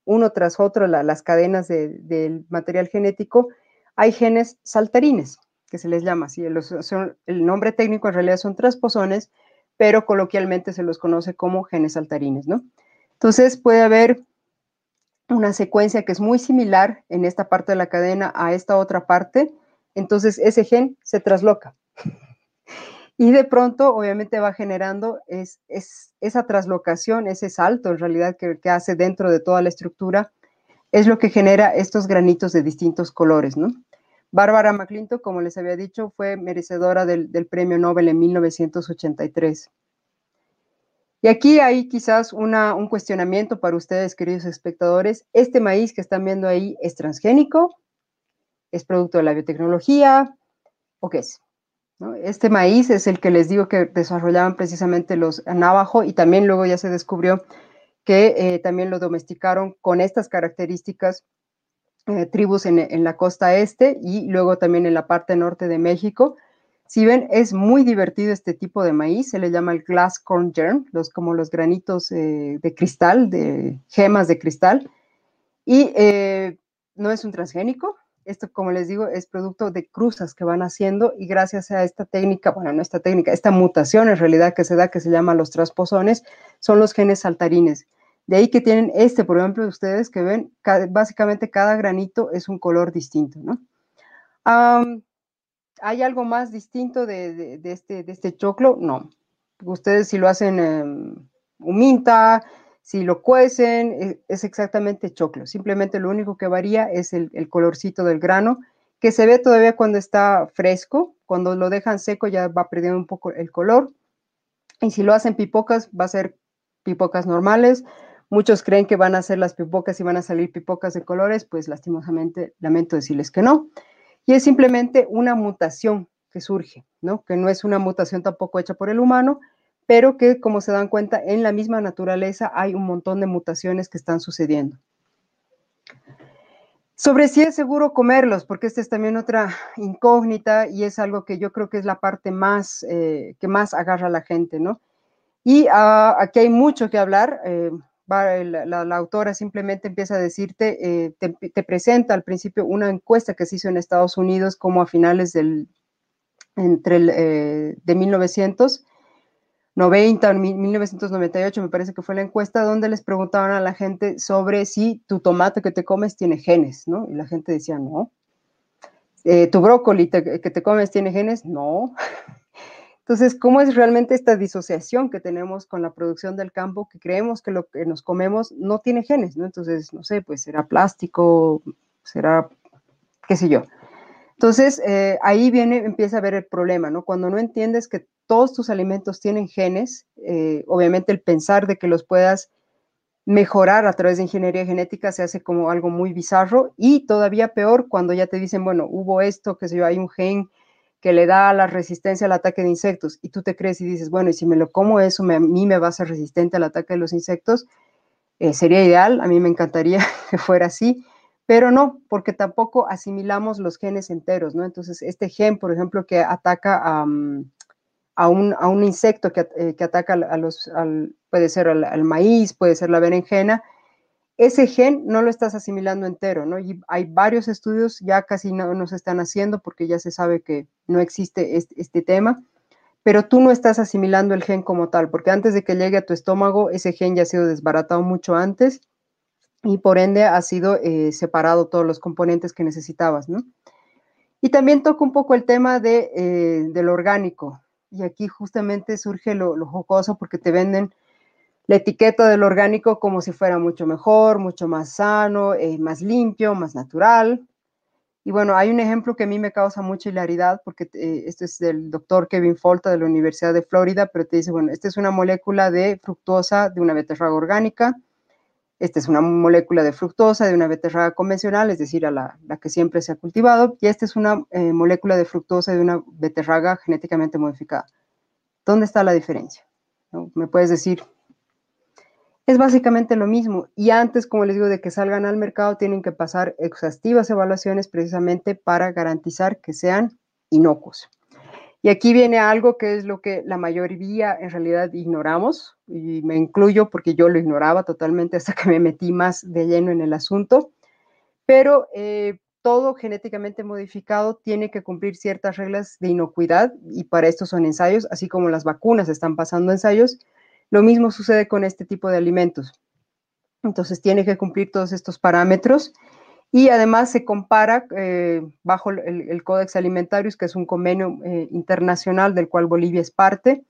uno tras otro las cadenas del material genético, hay genes saltarines, que se les llama así. el nombre técnico en realidad son transposones, pero coloquialmente se los conoce como genes saltarines, ¿no? Entonces puede haber una secuencia que es muy similar en esta parte de la cadena a esta otra parte, entonces ese gen se trasloca. Y de pronto, obviamente, va generando es, esa traslocación, ese salto en realidad que, hace dentro de toda la estructura, es lo que genera estos granitos de distintos colores, ¿no? Bárbara McClintock, como les había dicho, fue merecedora del, premio Nobel en 1983. Y aquí hay quizás un cuestionamiento para ustedes, queridos espectadores. ¿Este maíz que están viendo ahí es transgénico? ¿Es producto de la biotecnología? ¿O qué es? Este maíz es el que les digo que desarrollaban precisamente los navajo y también luego ya se descubrió que eh, también lo domesticaron con estas características eh, tribus en, la costa este y luego también en la parte norte de México. Si ven, es muy divertido este tipo de maíz, se le llama el glass corn germ, los, como los granitos eh, de cristal, de gemas de cristal, y no es un transgénico, esto, como les digo, es producto de cruzas que van haciendo y gracias a esta técnica, bueno, no esta técnica, esta mutación en realidad que se da, que se llama los transposones, son los genes saltarines. De ahí que tienen este, por ejemplo, ustedes que ven, básicamente cada granito es un color distinto, ¿no? ¿Hay algo más distinto de, este, de este choclo? No. Ustedes si lo hacen en huminta, si lo cuecen, e, es exactamente choclo. Simplemente lo único que varía es el, el colorcito del grano, que se ve todavía cuando está fresco. Cuando lo dejan seco ya va perdiendo un poco el color. Y si lo hacen pipocas, va a ser pipocas normales. Muchos creen que van a ser las pipocas y van a salir pipocas de colores, pues lastimosamente lamento decirles que no. Y es simplemente una mutación que surge, ¿no? Que no es una mutación tampoco hecha por el humano, pero que como se dan cuenta en la misma naturaleza hay un montón de mutaciones que están sucediendo. Sobre si es seguro comerlos, porque esta es también otra incógnita y es algo que yo creo que es la parte más eh, que más agarra a la gente, ¿no? Y ah, aquí hay mucho que hablar. Eh, la, autora simplemente empieza a decirte, eh, te, presenta al principio una encuesta que se hizo en Estados Unidos como a finales del, entre el, de 1900 90, 1998 me parece que fue la encuesta donde les preguntaban a la gente sobre si tu tomate que te comes tiene genes, ¿no? Y la gente decía, no. Eh, ¿Tu brócoli que te comes tiene genes? No. Entonces, ¿cómo es realmente esta disociación que tenemos con la producción del campo, que creemos que lo que nos comemos no tiene genes, ¿no? Entonces, no sé, pues será plástico, será, qué sé yo. Entonces, eh, ahí viene, empieza a ver el problema, ¿no? Cuando no entiendes que todos tus alimentos tienen genes, eh, obviamente el pensar de que los puedas mejorar a través de ingeniería genética se hace como algo muy bizarro y todavía peor cuando ya te dicen, bueno, hubo esto, que sé yo, hay un gen que le da la resistencia al ataque de insectos y tú te crees y dices, bueno, y si me lo como eso, a mí me va a ser resistente al ataque de los insectos, eh, sería ideal, a mí me encantaría que fuera así, pero no, porque tampoco asimilamos los genes enteros, ¿no? Entonces, este gen, por ejemplo, que ataca a... Mm, a un, a un insecto que, eh, que, ataca a los, al, puede ser al, maíz, puede ser la berenjena, ese gen no lo estás asimilando entero, ¿no? Y hay varios estudios, ya casi no, nos están haciendo porque ya se sabe que no existe este, tema, pero tú no estás asimilando el gen como tal, porque antes de que llegue a tu estómago, ese gen ya ha sido desbaratado mucho antes y por ende ha sido eh, separado todos los componentes que necesitabas, ¿no? Y también toca un poco el tema eh, del orgánico, y aquí justamente surge lo, jocoso porque te venden la etiqueta del orgánico como si fuera mucho mejor, mucho más sano, eh, más limpio, más natural. Y bueno, hay un ejemplo que a mí me causa mucha hilaridad porque eh, este es del doctor Kevin Folta de la Universidad de Florida, pero te dice, bueno, esta es una molécula de fructuosa de una beterraga orgánica esta es una molécula de fructosa de una beterraga convencional, es decir, a la, que siempre se ha cultivado, y esta es una eh, molécula de fructosa de una beterraga genéticamente modificada. ¿Dónde está la diferencia? Me puedes decir, es básicamente lo mismo. Y antes, como les digo, de que salgan al mercado, tienen que pasar exhaustivas evaluaciones precisamente para garantizar que sean inocuos. Y aquí viene algo que es lo que la mayoría en realidad ignoramos, y me incluyo porque yo lo ignoraba totalmente hasta que me metí más de lleno en el asunto, pero eh, todo genéticamente modificado tiene que cumplir ciertas reglas de inocuidad y para esto son ensayos, así como las vacunas están pasando ensayos, lo mismo sucede con este tipo de alimentos. Entonces tiene que cumplir todos estos parámetros y además se compara eh, bajo el, Códex Alimentarius, que es un convenio eh, internacional del cual Bolivia es parte,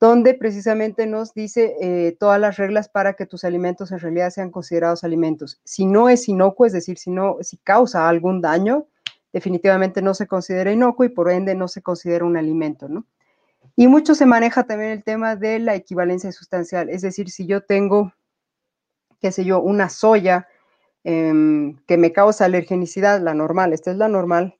donde precisamente nos dice eh, todas las reglas para que tus alimentos en realidad sean considerados alimentos. Si no es inocuo, es decir, si, no, si causa algún daño, definitivamente no se considera inocuo y por ende no se considera un alimento, ¿no? Y mucho se maneja también el tema de la equivalencia sustancial, es decir, si yo tengo, qué sé yo, una soya, Em, que me causa alergenicidad, la normal, esta es la normal,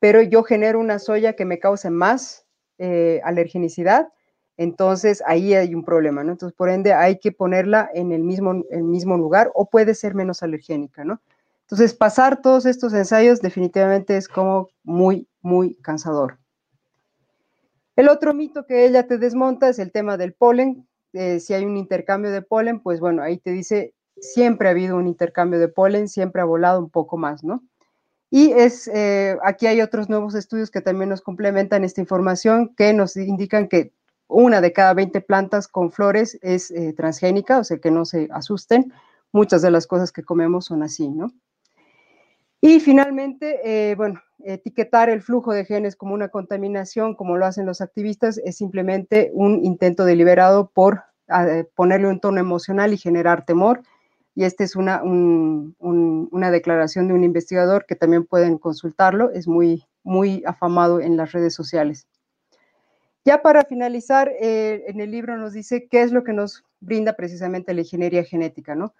pero yo genero una soya que me cause más eh, alergenicidad, entonces ahí hay un problema, ¿no? Entonces, por ende, hay que ponerla en el mismo, el mismo lugar o puede ser menos alergénica, ¿no? Entonces, pasar todos estos ensayos definitivamente es como muy, muy cansador. El otro mito que ella te desmonta es el tema del polen. Eh, si hay un intercambio de polen, pues bueno, ahí te dice siempre ha habido un intercambio de polen, siempre ha volado un poco más, ¿no? Y es, eh, aquí hay otros nuevos estudios que también nos complementan esta información, que nos indican que una de cada 20 plantas con flores es eh, transgénica, o sea que no se asusten, muchas de las cosas que comemos son así, ¿no? Y finalmente, bueno, etiquetar el flujo de genes como una contaminación, como lo hacen los activistas, es simplemente un intento deliberado por ponerle un tono emocional y generar temor. Y esta es una, una declaración de un investigador que también pueden consultarlo, es muy, muy afamado en las redes sociales. Ya para finalizar, eh, en el libro nos dice qué es lo que nos brinda precisamente la ingeniería genética, ¿no?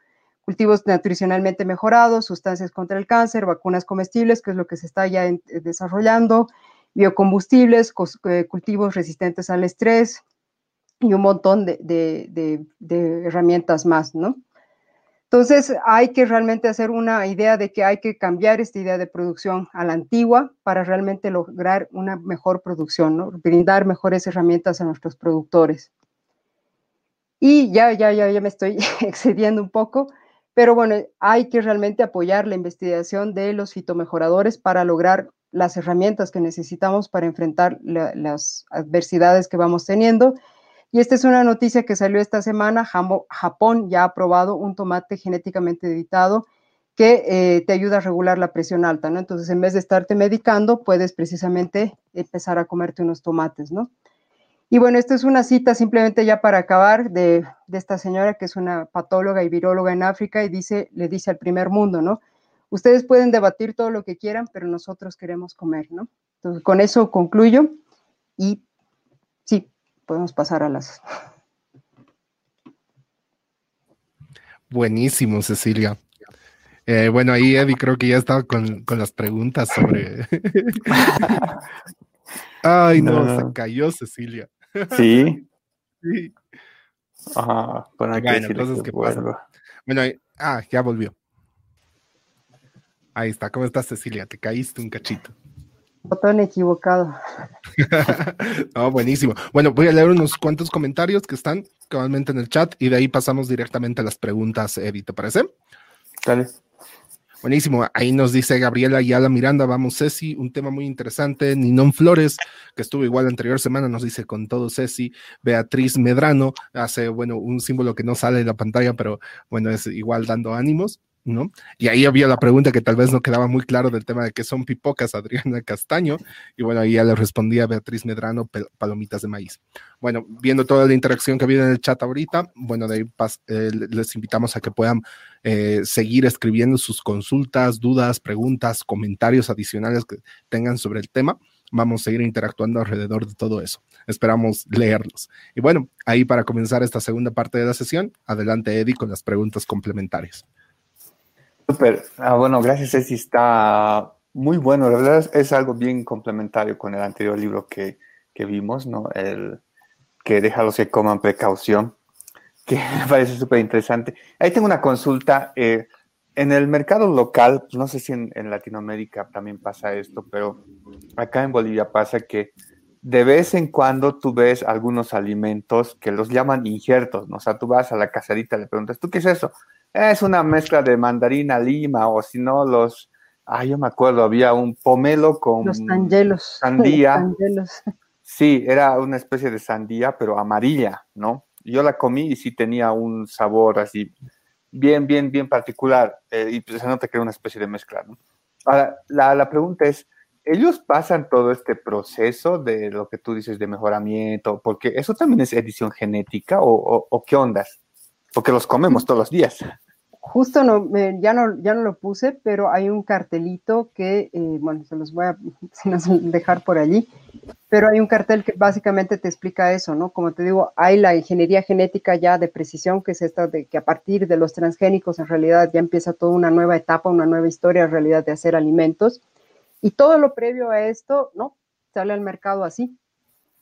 Cultivos nutricionalmente mejorados, sustancias contra el cáncer, vacunas comestibles, que es lo que se está ya eh, desarrollando, biocombustibles, eh, cultivos resistentes al estrés y un montón de, de herramientas más, ¿no? Entonces, hay que realmente hacer una idea de que hay que cambiar esta idea de producción a la antigua para realmente lograr una mejor producción, ¿no? brindar mejores herramientas a nuestros productores. Y ya, ya, ya, ya me estoy excediendo un poco, pero bueno, hay que realmente apoyar la investigación de los fitomejoradores para lograr las herramientas que necesitamos para enfrentar las adversidades que vamos teniendo y esta es una noticia que salió esta semana. Japón ya ha aprobado un tomate genéticamente editado que eh, te ayuda a regular la presión alta, ¿no? Entonces, en vez de estarte medicando, puedes precisamente empezar a comerte unos tomates, ¿no? Y bueno, esta es una cita simplemente ya para acabar de, de, esta señora que es una patóloga y viróloga en África y dice, le dice al primer mundo, ¿no? Ustedes pueden debatir todo lo que quieran, pero nosotros queremos comer, ¿no? Entonces, con eso concluyo y podemos pasar a las... Buenísimo, Cecilia. Eh, bueno, ahí Eddie creo que ya estaba con, las preguntas sobre... Ay, no, se cayó Cecilia. Sí. sí. Ajá, bueno, cosas que pasan. Bueno, ah, ya volvió. Ahí está, ¿cómo estás Cecilia? Te caíste un cachito. Botón equivocado. no, buenísimo. Bueno, voy a leer unos cuantos comentarios que están cabalmente en el chat y de ahí pasamos directamente a las preguntas, Eddie, ¿te parece? Dale. Buenísimo. Ahí nos dice Gabriela Ayala Miranda, vamos Ceci, un tema muy interesante. Ninón Flores, que estuvo igual la anterior semana, nos dice con todo Ceci. Beatriz Medrano hace, bueno, un símbolo que no sale en la pantalla, pero bueno, es igual dando ánimos. ¿No? Y ahí había la pregunta que tal vez no quedaba muy claro del tema de que son pipocas, Adriana Castaño, y bueno, ahí ya le respondía Beatriz Medrano, palomitas de maíz. Bueno, viendo toda la interacción que habido en el chat ahorita, bueno, de ahí eh, les invitamos a que puedan eh, seguir escribiendo sus consultas, dudas, preguntas, comentarios adicionales que tengan sobre el tema. Vamos a seguir interactuando alrededor de todo eso. Esperamos leerlos. Y bueno, ahí para comenzar esta segunda parte de la sesión, adelante Eddie con las preguntas complementarias. Súper. Ah, bueno, gracias, Ceci. Está muy bueno. La verdad es, algo bien complementario con el anterior libro que, vimos, ¿no? El que déjalos que coman precaución, que me parece súper interesante. Ahí tengo una consulta. Eh, en el mercado local, pues, no sé si en, Latinoamérica también pasa esto, pero acá en Bolivia pasa que de vez en cuando tú ves algunos alimentos que los llaman injertos, ¿no? O sea, tú vas a la caserita y le preguntas, ¿tú qué es eso? Es una mezcla de mandarina lima o si no los, ah, yo me acuerdo, había un pomelo con los angelos. sandía. Sí, era una especie de sandía, pero amarilla, ¿no? Yo la comí y sí tenía un sabor así bien, bien, bien particular. Eh, y pues se nota que era una especie de mezcla, ¿no? Ahora, la, la pregunta es, ¿ellos pasan todo este proceso de lo que tú dices de mejoramiento? Porque eso también es edición genética o, o qué ondas? Porque los comemos todos los días. Justo no, ya no, ya no lo puse, pero hay un cartelito que, eh, bueno, se los voy a dejar por allí, pero hay un cartel que básicamente te explica eso, ¿no? Como te digo, hay la ingeniería genética ya de precisión, que es esta de que a partir de los transgénicos en realidad ya empieza toda una nueva etapa, una nueva historia en realidad de hacer alimentos. Y todo lo previo a esto, ¿no? Sale al mercado así,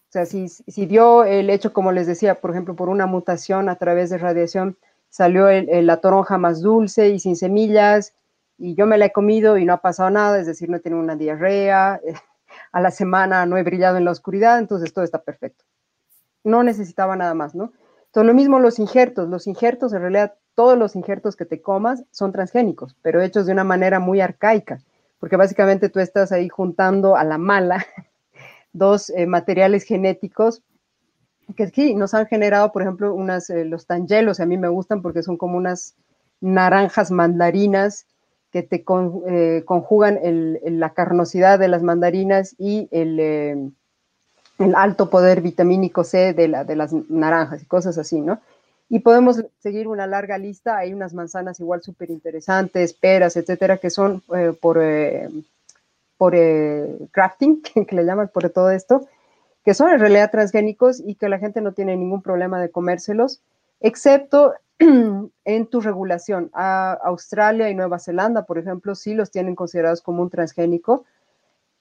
o sea, si, si, dio el hecho, como les decía, por ejemplo, por una mutación a través de radiación, salió la toronja más dulce y sin semillas, y yo me la he comido y no ha pasado nada, es decir, no he tenido una diarrea, a la semana no he brillado en la oscuridad, entonces todo está perfecto. No necesitaba nada más, ¿no? Entonces, lo mismo los injertos. Los injertos, en realidad, todos los injertos que te comas son transgénicos, pero hechos de una manera muy arcaica, porque básicamente tú estás ahí juntando a la mala dos eh, materiales genéticos que sí, nos han generado, por ejemplo, unas, eh, los tangelos, a mí me gustan porque son como unas naranjas mandarinas que te eh, conjugan la carnosidad de las mandarinas y el, alto poder vitamínico C de, de las naranjas y cosas así, ¿no? Y podemos seguir una larga lista, hay unas manzanas igual súper interesantes, peras, etcétera, que son por, por crafting, que le llaman por todo esto, que son en realidad transgénicos y que la gente no tiene ningún problema de comérselos, excepto en tu regulación. A Australia y Nueva Zelanda, por ejemplo, sí los tienen considerados como un transgénico.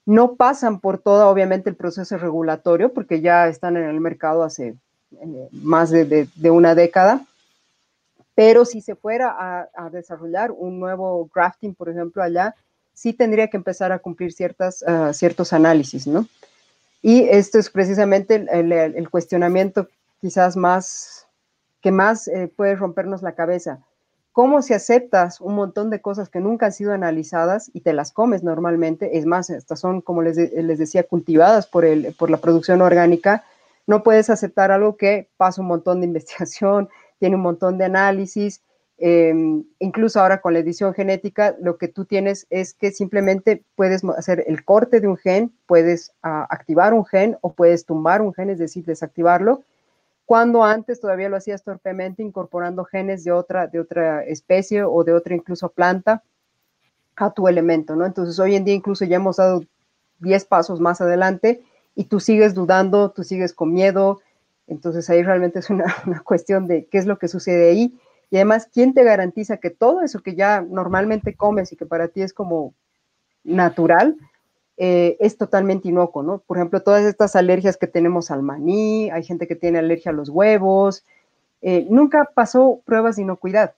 No pasan por todo, obviamente, el proceso regulatorio, porque ya están en el mercado hace eh, más de, una década. Pero si se fuera a, desarrollar un nuevo grafting, por ejemplo, allá, sí tendría que empezar a cumplir ciertas, ah, ciertos análisis, ¿no? Y esto es precisamente el, cuestionamiento quizás más que más eh, puede rompernos la cabeza. ¿Cómo si aceptas un montón de cosas que nunca han sido analizadas y te las comes normalmente? Es más, estas son, como les, les decía, cultivadas por, el, por la producción orgánica. No puedes aceptar algo que pasa un montón de investigación, tiene un montón de análisis, Em, incluso ahora con la edición genética, lo que tú tienes es que simplemente puedes hacer el corte de un gen, puedes ah, activar un gen o puedes tumbar un gen, es decir, desactivarlo, cuando antes todavía lo hacías torpemente incorporando genes de otra, de otra especie o de otra incluso planta a tu elemento, ¿no? Entonces hoy en día incluso ya hemos dado 10 pasos más adelante y tú sigues dudando, tú sigues con miedo, entonces ahí realmente es una, una cuestión de qué es lo que sucede ahí y además, ¿quién te garantiza que todo eso que ya normalmente comes y que para ti es como natural, eh, es totalmente inocuo, ¿no? Por ejemplo, todas estas alergias que tenemos al maní, hay gente que tiene alergia a los huevos, eh, nunca pasó pruebas de inocuidad.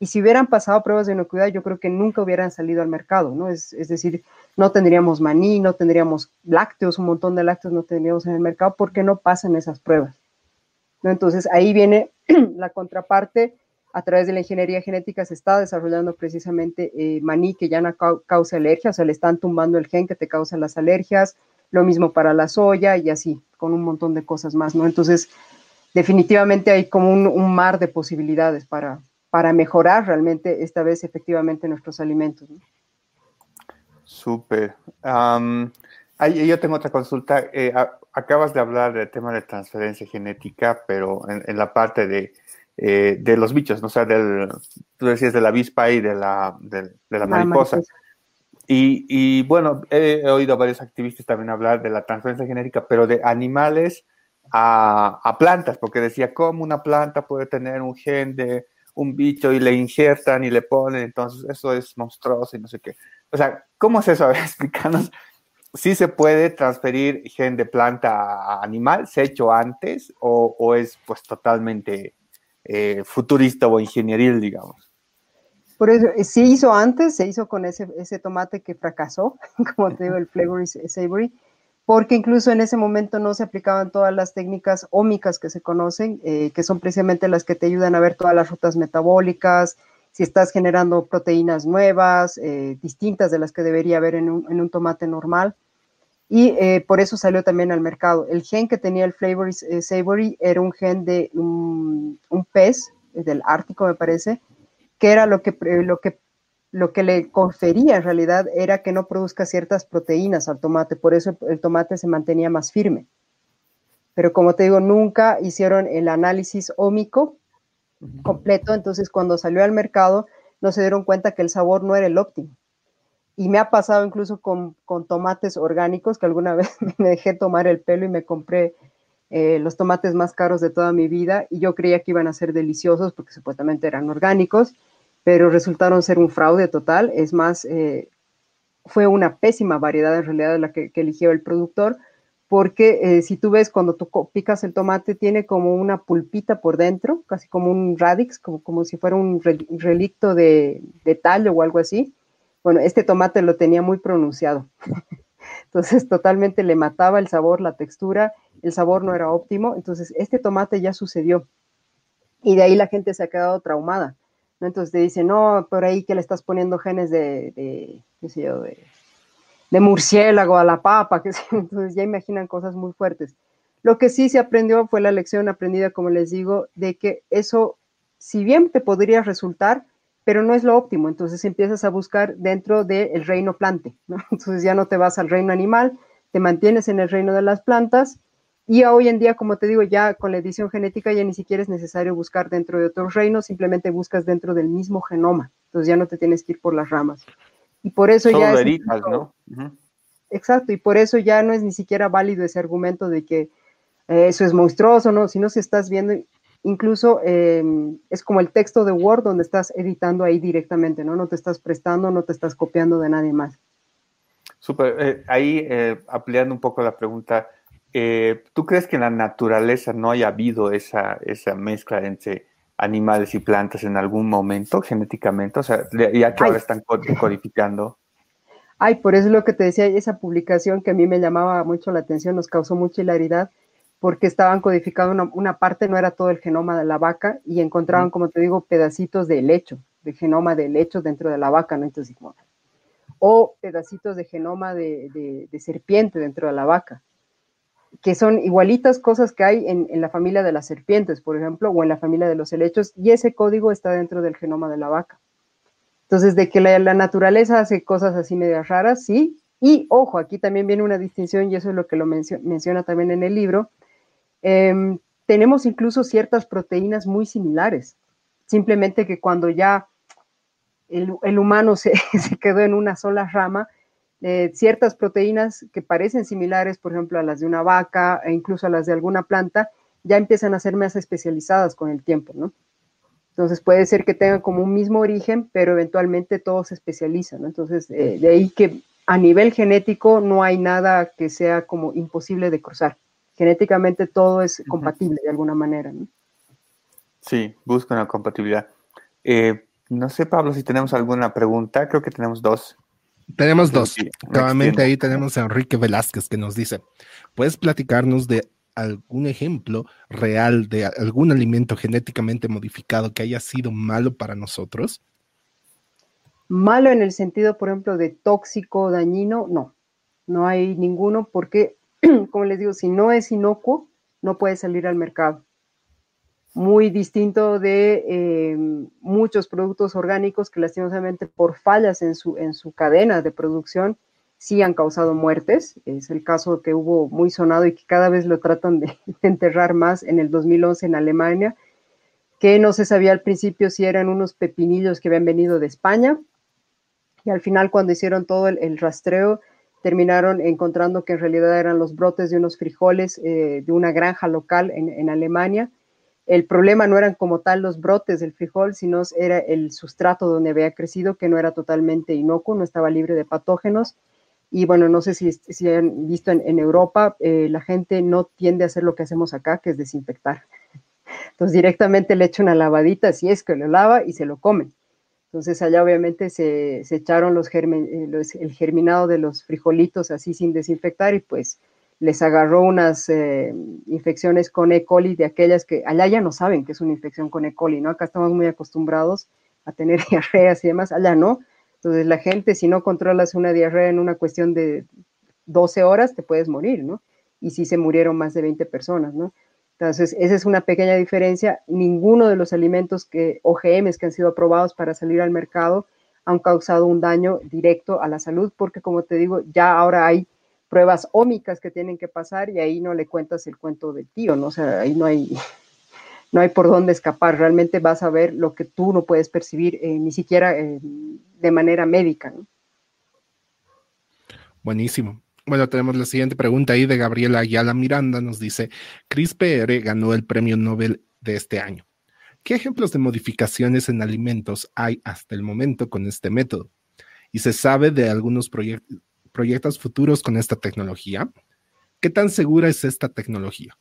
Y si hubieran pasado pruebas de inocuidad, yo creo que nunca hubieran salido al mercado, ¿no? Es, es decir, no tendríamos maní, no tendríamos lácteos, un montón de lácteos no tendríamos en el mercado porque no pasan esas pruebas. ¿no? Entonces ahí viene la contraparte a través de la ingeniería genética se está desarrollando precisamente eh, maní que ya no causa alergia, o sea, le están tumbando el gen que te causa las alergias, lo mismo para la soya y así, con un montón de cosas más, ¿no? Entonces, definitivamente hay como un, mar de posibilidades para, para mejorar realmente esta vez efectivamente nuestros alimentos. ¿no? Súper. yo tengo otra consulta. Eh, acabas de hablar del tema de transferencia genética, pero en la parte de eh, de los bichos, ¿no? o sea, del, tú decías de la avispa y de la, de, la mariposa. Y, y, bueno, he, oído a varios activistas también hablar de la transferencia genética, pero de animales a, a, plantas, porque decía, ¿cómo una planta puede tener un gen de un bicho y le injertan y le ponen? Entonces, eso es monstruoso y no sé qué. O sea, ¿cómo es eso? A ver, explícanos. ¿Sí se puede transferir gen de planta a animal? ¿Se ha hecho antes o, o es pues totalmente eh, futurista o ingenieril, digamos. Por eso, eh, se hizo antes, se hizo con ese, ese tomate que fracasó, como te digo, el Flavor Savory, porque incluso en ese momento no se aplicaban todas las técnicas ómicas que se conocen, eh, que son precisamente las que te ayudan a ver todas las rutas metabólicas, si estás generando proteínas nuevas, distintas de las que debería haber en un, en un tomate normal y eh, por eso salió también al mercado. El gen que tenía el Flavor eh, Savory era un gen de un, pez del Ártico, me parece, que era lo que, lo, que, lo que le confería en realidad era que no produzca ciertas proteínas al tomate, por eso el tomate se mantenía más firme. Pero como te digo, nunca hicieron el análisis ómico completo, entonces cuando salió al mercado no se dieron cuenta que el sabor no era el óptimo y me ha pasado incluso con, tomates orgánicos, que alguna vez me dejé tomar el pelo y me compré eh, los tomates más caros de toda mi vida y yo creía que iban a ser deliciosos porque supuestamente eran orgánicos, pero resultaron ser un fraude total. Es más, eh, fue una pésima variedad en realidad la que, eligió el productor, porque eh, si tú ves cuando tú picas el tomate, tiene como una pulpita por dentro, casi como un radix, como, como si fuera un relicto de, de tallo o algo así bueno, este tomate lo tenía muy pronunciado. Entonces, totalmente le mataba el sabor, la textura, el sabor no era óptimo. Entonces, este tomate ya sucedió. Y de ahí la gente se ha quedado traumada. ¿no? Entonces te dice, no, por ahí que le estás poniendo genes de, de qué sé yo, de, murciélago a la papa. Entonces ya imaginan cosas muy fuertes. Lo que sí se aprendió fue la lección aprendida, como les digo, de que eso, si bien te podría resultar, pero no es lo óptimo. Entonces empiezas a buscar dentro del reino plante, ¿no? Entonces ya no te vas al reino animal, te mantienes en el reino de las plantas y hoy en día, como te digo, ya con la edición genética ya ni siquiera es necesario buscar dentro de otros reinos, simplemente buscas dentro del mismo genoma. Entonces ya no te tienes que ir por las ramas. Y por eso ya... Es ¿no? Exacto, y por eso ya no es ni siquiera válido ese argumento de que eh, eso es monstruoso, ¿no? Si no se estás viendo, incluso em, es como el texto de Word donde estás editando ahí directamente, ¿no? No te estás prestando, no te estás copiando de nadie más. Súper, eh, ahí eh, ampliando un poco la pregunta, eh, ¿tú crees que en la naturaleza no haya habido esa, esa mezcla entre animales y plantas en algún momento genéticamente? O sea, ya que ahora están codificando. Ay, por eso es lo que te decía, esa publicación que a mí me llamaba mucho la atención, nos causó mucha hilaridad, porque estaban codificando una, parte, no era todo el genoma de la vaca, y encontraban, como te digo, pedacitos de lecho, de genoma de lecho dentro de la vaca, ¿no? Entonces, o pedacitos de genoma de serpiente dentro de la vaca que son igualitas cosas que hay en, la familia de las serpientes, por ejemplo, o en la familia de los helechos, y ese código está dentro del genoma de la vaca. Entonces, de que la, naturaleza hace cosas así medias raras, sí. Y ojo, aquí también viene una distinción, y eso es lo que lo menciona también en el libro. Em, tenemos incluso ciertas proteínas muy similares, simplemente que cuando ya el, humano se, quedó en una sola rama, ciertas proteínas que parecen similares, por ejemplo, a las de una vaca e incluso a las de alguna planta, ya empiezan a ser más especializadas con el tiempo, ¿no? Entonces puede ser que tengan como un mismo origen, pero eventualmente todos se especializan, ¿no? Entonces, eh, de ahí que a nivel genético no hay nada que sea como imposible de cruzar. Genéticamente todo es compatible de alguna manera, ¿no? Sí, busca una compatibilidad. Eh, no sé, Pablo, si tenemos alguna pregunta. Creo que tenemos dos. Tenemos dos. Nuevamente ahí tenemos a Enrique Velázquez que nos dice, ¿puedes platicarnos de algún ejemplo real de algún alimento genéticamente modificado que haya sido malo para nosotros? Malo en el sentido, por ejemplo, de tóxico, dañino, no. No hay ninguno porque, como les digo, si no es inocuo, no puede salir al mercado muy distinto de eh, muchos productos orgánicos que lastimosamente por fallas en su, en su cadena de producción sí han causado muertes. Es el caso que hubo muy sonado y que cada vez lo tratan de, enterrar más en el 2011 en Alemania, que no se sabía al principio si eran unos pepinillos que habían venido de España. Y al final cuando hicieron todo el, rastreo, terminaron encontrando que en realidad eran los brotes de unos frijoles eh, de una granja local en, Alemania el problema no eran como tal los brotes del frijol, sino era el sustrato donde había crecido, que no era totalmente inocuo, no estaba libre de patógenos. Y bueno, no sé si, si han visto en, Europa, eh, la gente no tiende a hacer lo que hacemos acá, que es desinfectar. Entonces directamente le echan una lavadita, si es que lo lava, y se lo comen. Entonces allá obviamente se, echaron los, eh, los, el germinado de los frijolitos así sin desinfectar y pues les agarró unas eh, infecciones con E. coli de aquellas que allá ya no saben que es una infección con E. coli, ¿no? Acá estamos muy acostumbrados a tener diarreas y demás, allá no. Entonces la gente, si no controlas una diarrea en una cuestión de 12 horas, te puedes morir, ¿no? Y si se murieron más de 20 personas, ¿no? Entonces, esa es una pequeña diferencia. Ninguno de los alimentos que, OGMs que han sido aprobados para salir al mercado han causado un daño directo a la salud, porque como te digo, ya ahora hay pruebas ómicas que tienen que pasar y ahí no le cuentas el cuento del tío, ¿no? O sea, ahí no hay, no hay por dónde escapar, realmente vas a ver lo que tú no puedes percibir eh, ni siquiera eh, de manera médica, ¿no? Buenísimo. Bueno, tenemos la siguiente pregunta ahí de Gabriela Ayala Miranda. Nos dice, CRISPR ganó el premio Nobel de este año. ¿Qué ejemplos de modificaciones en alimentos hay hasta el momento con este método? Y se sabe de algunos proyectos futuros con esta tecnología. ¿Qué tan segura es esta tecnología?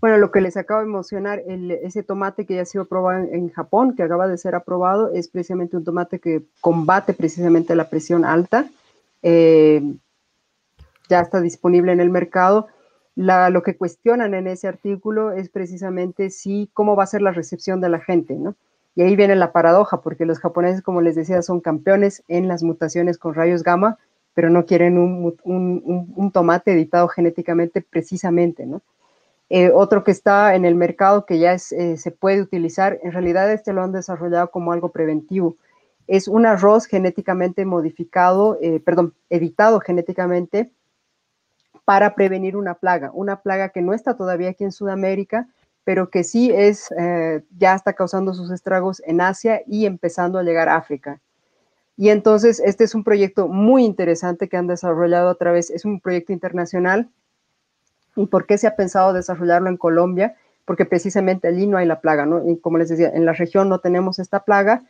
Bueno, lo que les acabo de mencionar, ese tomate que ya ha sido probado en, Japón, que acaba de ser aprobado, es precisamente un tomate que combate precisamente la presión alta. Eh, ya está disponible en el mercado. lo que cuestionan en ese artículo es precisamente si cómo va a ser la recepción de la gente, ¿no? Y ahí viene la paradoja, porque los japoneses, como les decía, son campeones en las mutaciones con rayos gamma, pero no quieren un, tomate editado genéticamente precisamente, ¿no? Eh, otro que está en el mercado que ya eh, se puede utilizar, en realidad este lo han desarrollado como algo preventivo. Es un arroz genéticamente modificado, eh, perdón, editado genéticamente para prevenir una plaga, una plaga que no está todavía aquí en Sudamérica, pero que sí es, ya está causando sus estragos en Asia y empezando a llegar a África. Y entonces este es un proyecto muy interesante que han desarrollado a través, es un proyecto internacional. ¿Y por qué se ha pensado desarrollarlo en Colombia? Porque precisamente allí no hay la plaga, ¿no? Y como les decía, en la región no tenemos esta plaga.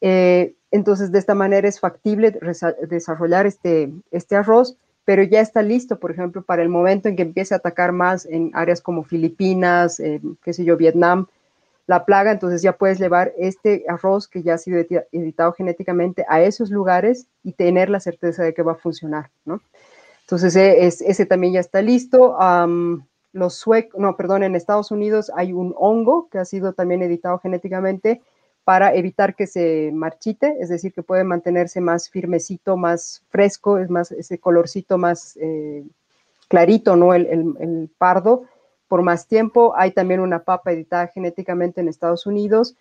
Eh, entonces, de esta manera es factible desarrollar este, este arroz, pero ya está listo, por ejemplo, para el momento en que empiece a atacar más en áreas como Filipinas, eh, qué sé yo, Vietnam, la plaga, entonces ya puedes llevar este arroz que ya ha sido editado genéticamente a esos lugares y tener la certeza de que va a funcionar, ¿no? Entonces e, ese también ya está listo. los suecos, no, perdón, en Estados Unidos hay un hongo que ha sido también editado genéticamente para evitar que se marchite, es decir, que puede mantenerse más firmecito, más fresco, es más ese colorcito más eh, clarito, ¿no? el pardo por más tiempo. Hay también una papa editada genéticamente en Estados Unidos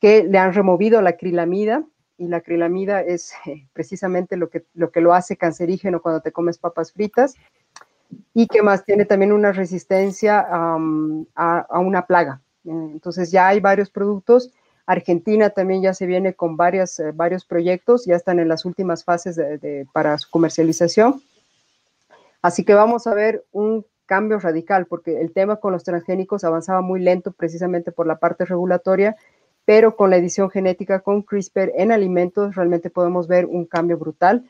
que le han removido la acrilamida y la acrilamida es precisamente lo que, lo que lo hace cancerígeno cuando te comes papas fritas y que más tiene también una resistencia a, una plaga. Eh, entonces ya hay varios productos. Argentina también ya se viene con varias, eh, varios proyectos, ya están en las últimas fases para su comercialización. Así que vamos a ver un cambio radical, porque el tema con los transgénicos avanzaba muy lento precisamente por la parte regulatoria, pero con la edición genética con CRISPR en alimentos realmente podemos ver un cambio brutal.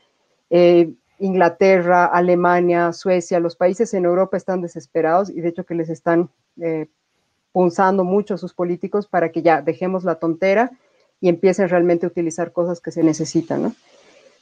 Eh, Inglaterra, Alemania, Suecia, los países en Europa están desesperados y de hecho que les están eh, punzando mucho a sus políticos para que ya dejemos la tontera y empiecen realmente a utilizar cosas que se necesitan.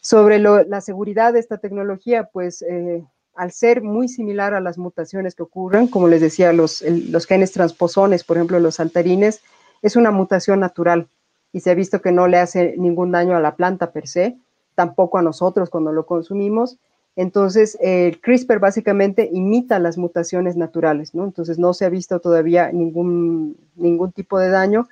Sobre la seguridad de esta tecnología, pues eh, al ser muy similar a las mutaciones que ocurren, como les decía, los, los genes transposones, por ejemplo, los saltarines, es una mutación natural y se ha visto que no le hace ningún daño a la planta per se, tampoco a nosotros cuando lo consumimos. Entonces, el CRISPR básicamente imita las mutaciones naturales, ¿no? Entonces, no se ha visto todavía ningún, ningún tipo de daño.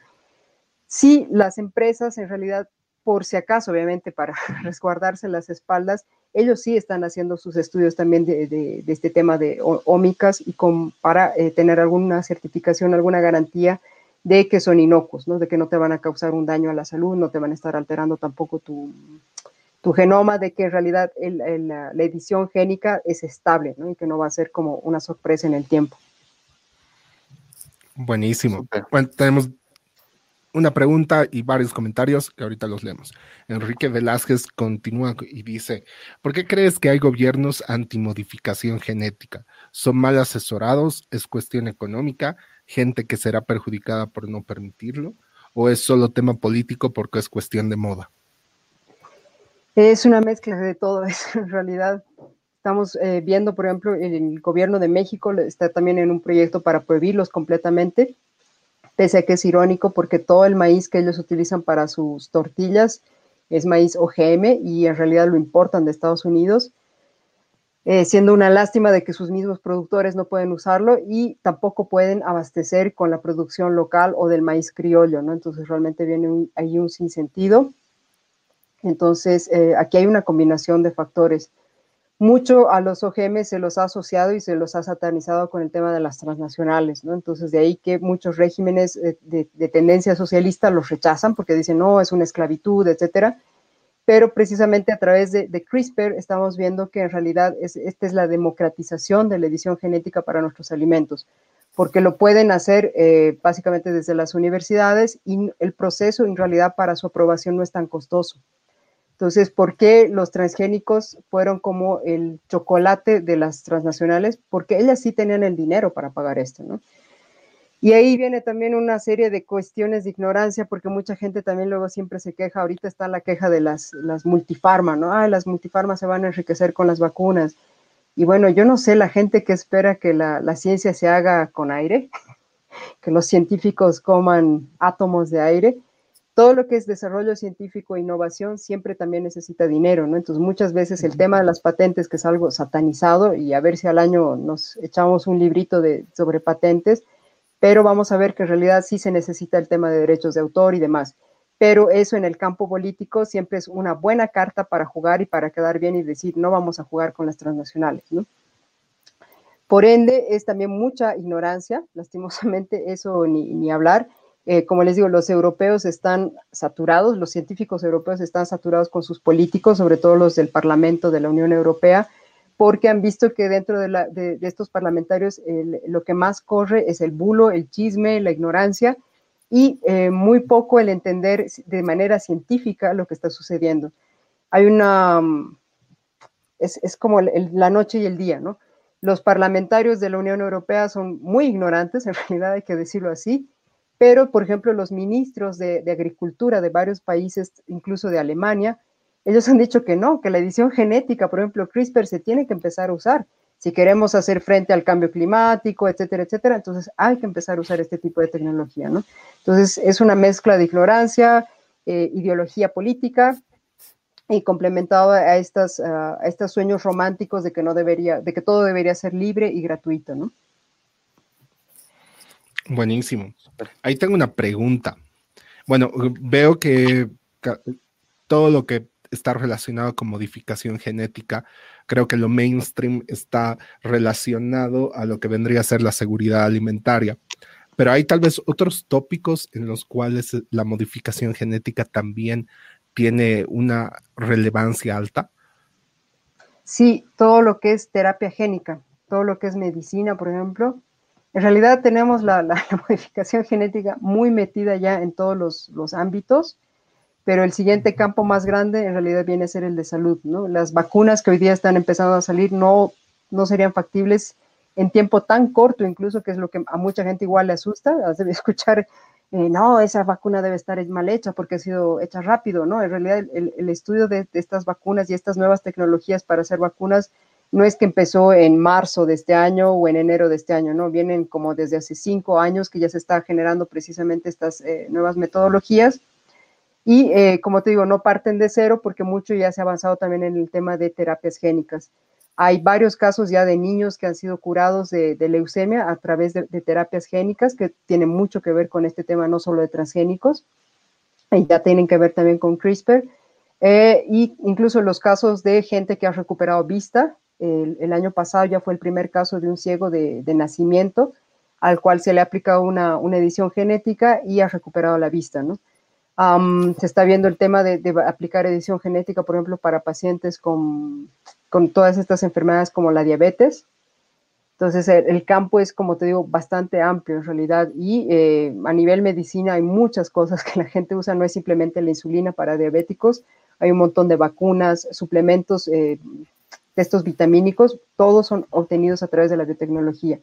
Sí, las empresas en realidad por si acaso, obviamente, para resguardarse las espaldas, ellos sí están haciendo sus estudios también de, este tema de ómicas y para eh, tener alguna certificación, alguna garantía de que son inocuos, ¿no? de que no te van a causar un daño a la salud, no te van a estar alterando tampoco tu, genoma, de que en realidad la, edición génica es estable ¿no? y que no va a ser como una sorpresa en el tiempo. Buenísimo. Bueno, tenemos una pregunta y varios comentarios que ahorita los leemos. Enrique Velázquez continúa y dice, ¿por qué crees que hay gobiernos antimodificación genética? ¿Son mal asesorados? ¿Es cuestión económica? ¿Gente que será perjudicada por no permitirlo? ¿O es solo tema político porque es cuestión de moda? Es una mezcla de todo eso, en realidad. Estamos eh, viendo, por ejemplo, el gobierno de México está también en un proyecto para prohibirlos completamente pese a que es irónico porque todo el maíz que ellos utilizan para sus tortillas es maíz OGM y en realidad lo importan de Estados Unidos, eh, siendo una lástima de que sus mismos productores no pueden usarlo y tampoco pueden abastecer con la producción local o del maíz criollo, ¿no? Entonces realmente viene ahí un sinsentido. Entonces, eh, aquí hay una combinación de factores mucho a los OGM se los ha asociado y se los ha satanizado con el tema de las transnacionales, ¿no? Entonces, de ahí que muchos regímenes eh, de, tendencia socialista los rechazan porque dicen, no, es una esclavitud, etcétera. Pero precisamente a través de, CRISPR estamos viendo que en realidad es, esta es la democratización de la edición genética para nuestros alimentos, porque lo pueden hacer eh, básicamente desde las universidades y el proceso en realidad para su aprobación no es tan costoso. Entonces, ¿por qué los transgénicos fueron como el chocolate de las transnacionales? Porque ellas sí tenían el dinero para pagar esto, ¿no? Y ahí viene también una serie de cuestiones de ignorancia, porque mucha gente también luego siempre se queja, ahorita está la queja de las, las multifarmas, ¿no? Ah, las multifarmas se van a enriquecer con las vacunas. Y bueno, yo no sé la gente que espera que la, la ciencia se haga con aire, que los científicos coman átomos de aire, todo lo que es desarrollo científico e innovación siempre también necesita dinero, ¿no? Entonces muchas veces el tema de las patentes, que es algo satanizado, y a ver si al año nos echamos un librito de, sobre patentes, pero vamos a ver que en realidad sí se necesita el tema de derechos de autor y demás. Pero eso en el campo político siempre es una buena carta para jugar y para quedar bien y decir, no vamos a jugar con las transnacionales, ¿no? Por ende, es también mucha ignorancia, lastimosamente, eso ni, ni hablar eh, como les digo, los europeos están saturados, los científicos europeos están saturados con sus políticos, sobre todo los del Parlamento de la Unión Europea, porque han visto que dentro de, estos parlamentarios lo que más corre es el bulo, el chisme, la ignorancia y eh, muy poco el entender de manera científica lo que está sucediendo. Hay una, mm, es, como la noche y el día, ¿no? Los parlamentarios de la Unión Europea son muy ignorantes, en realidad hay que decirlo así, pero, por ejemplo, los ministros de, Agricultura de varios países, incluso de Alemania, ellos han dicho que no, que la edición genética, por ejemplo, CRISPR se tiene que empezar a usar. Si queremos hacer frente al cambio climático, etcétera, etcétera, entonces hay que empezar a usar este tipo de tecnología, ¿no? Entonces, es una mezcla de ignorancia, eh, ideología política y complementado a, estas, a estos sueños románticos de que no debería, de que todo debería ser libre y gratuito, ¿no? Buenísimo. Ahí tengo una pregunta. Bueno, veo que todo lo que está relacionado con modificación genética, creo que lo mainstream está relacionado a lo que vendría a ser la seguridad alimentaria. Pero hay tal vez otros tópicos en los cuales la modificación genética también tiene una relevancia alta. Sí, todo lo que es terapia génica, todo lo que es medicina, por ejemplo, en realidad tenemos la, modificación genética muy metida ya en todos los, ámbitos, pero el siguiente campo más grande en realidad viene a ser el de salud, ¿no? Las vacunas que hoy día están empezando a salir no, no serían factibles en tiempo tan corto, incluso que es lo que a mucha gente igual le asusta, debe escuchar, eh, no, esa vacuna debe estar mal hecha porque ha sido hecha rápido, ¿no? En realidad el, estudio de, de, estas vacunas y estas nuevas tecnologías para hacer vacunas no es que empezó en marzo de este año o en enero de este año, ¿no? Vienen como desde hace cinco años que ya se está generando precisamente estas eh, nuevas metodologías. Y eh, como te digo, no parten de cero porque mucho ya se ha avanzado también en el tema de terapias génicas. Hay varios casos ya de niños que han sido curados de, leucemia a través de, terapias génicas que tienen mucho que ver con este tema, no solo de transgénicos, y ya tienen que ver también con CRISPR. Eh, y incluso los casos de gente que ha recuperado vista el, año pasado ya fue el primer caso de un ciego de, nacimiento al cual se le ha aplicado una, edición genética y ha recuperado la vista, ¿no? se está viendo el tema de, aplicar edición genética, por ejemplo, para pacientes con, todas estas enfermedades como la diabetes. Entonces, el, campo es, como te digo, bastante amplio en realidad. Y eh, a nivel medicina hay muchas cosas que la gente usa, no es simplemente la insulina para diabéticos, hay un montón de vacunas, suplementos, eh, de estos vitamínicos, todos son obtenidos a través de la biotecnología.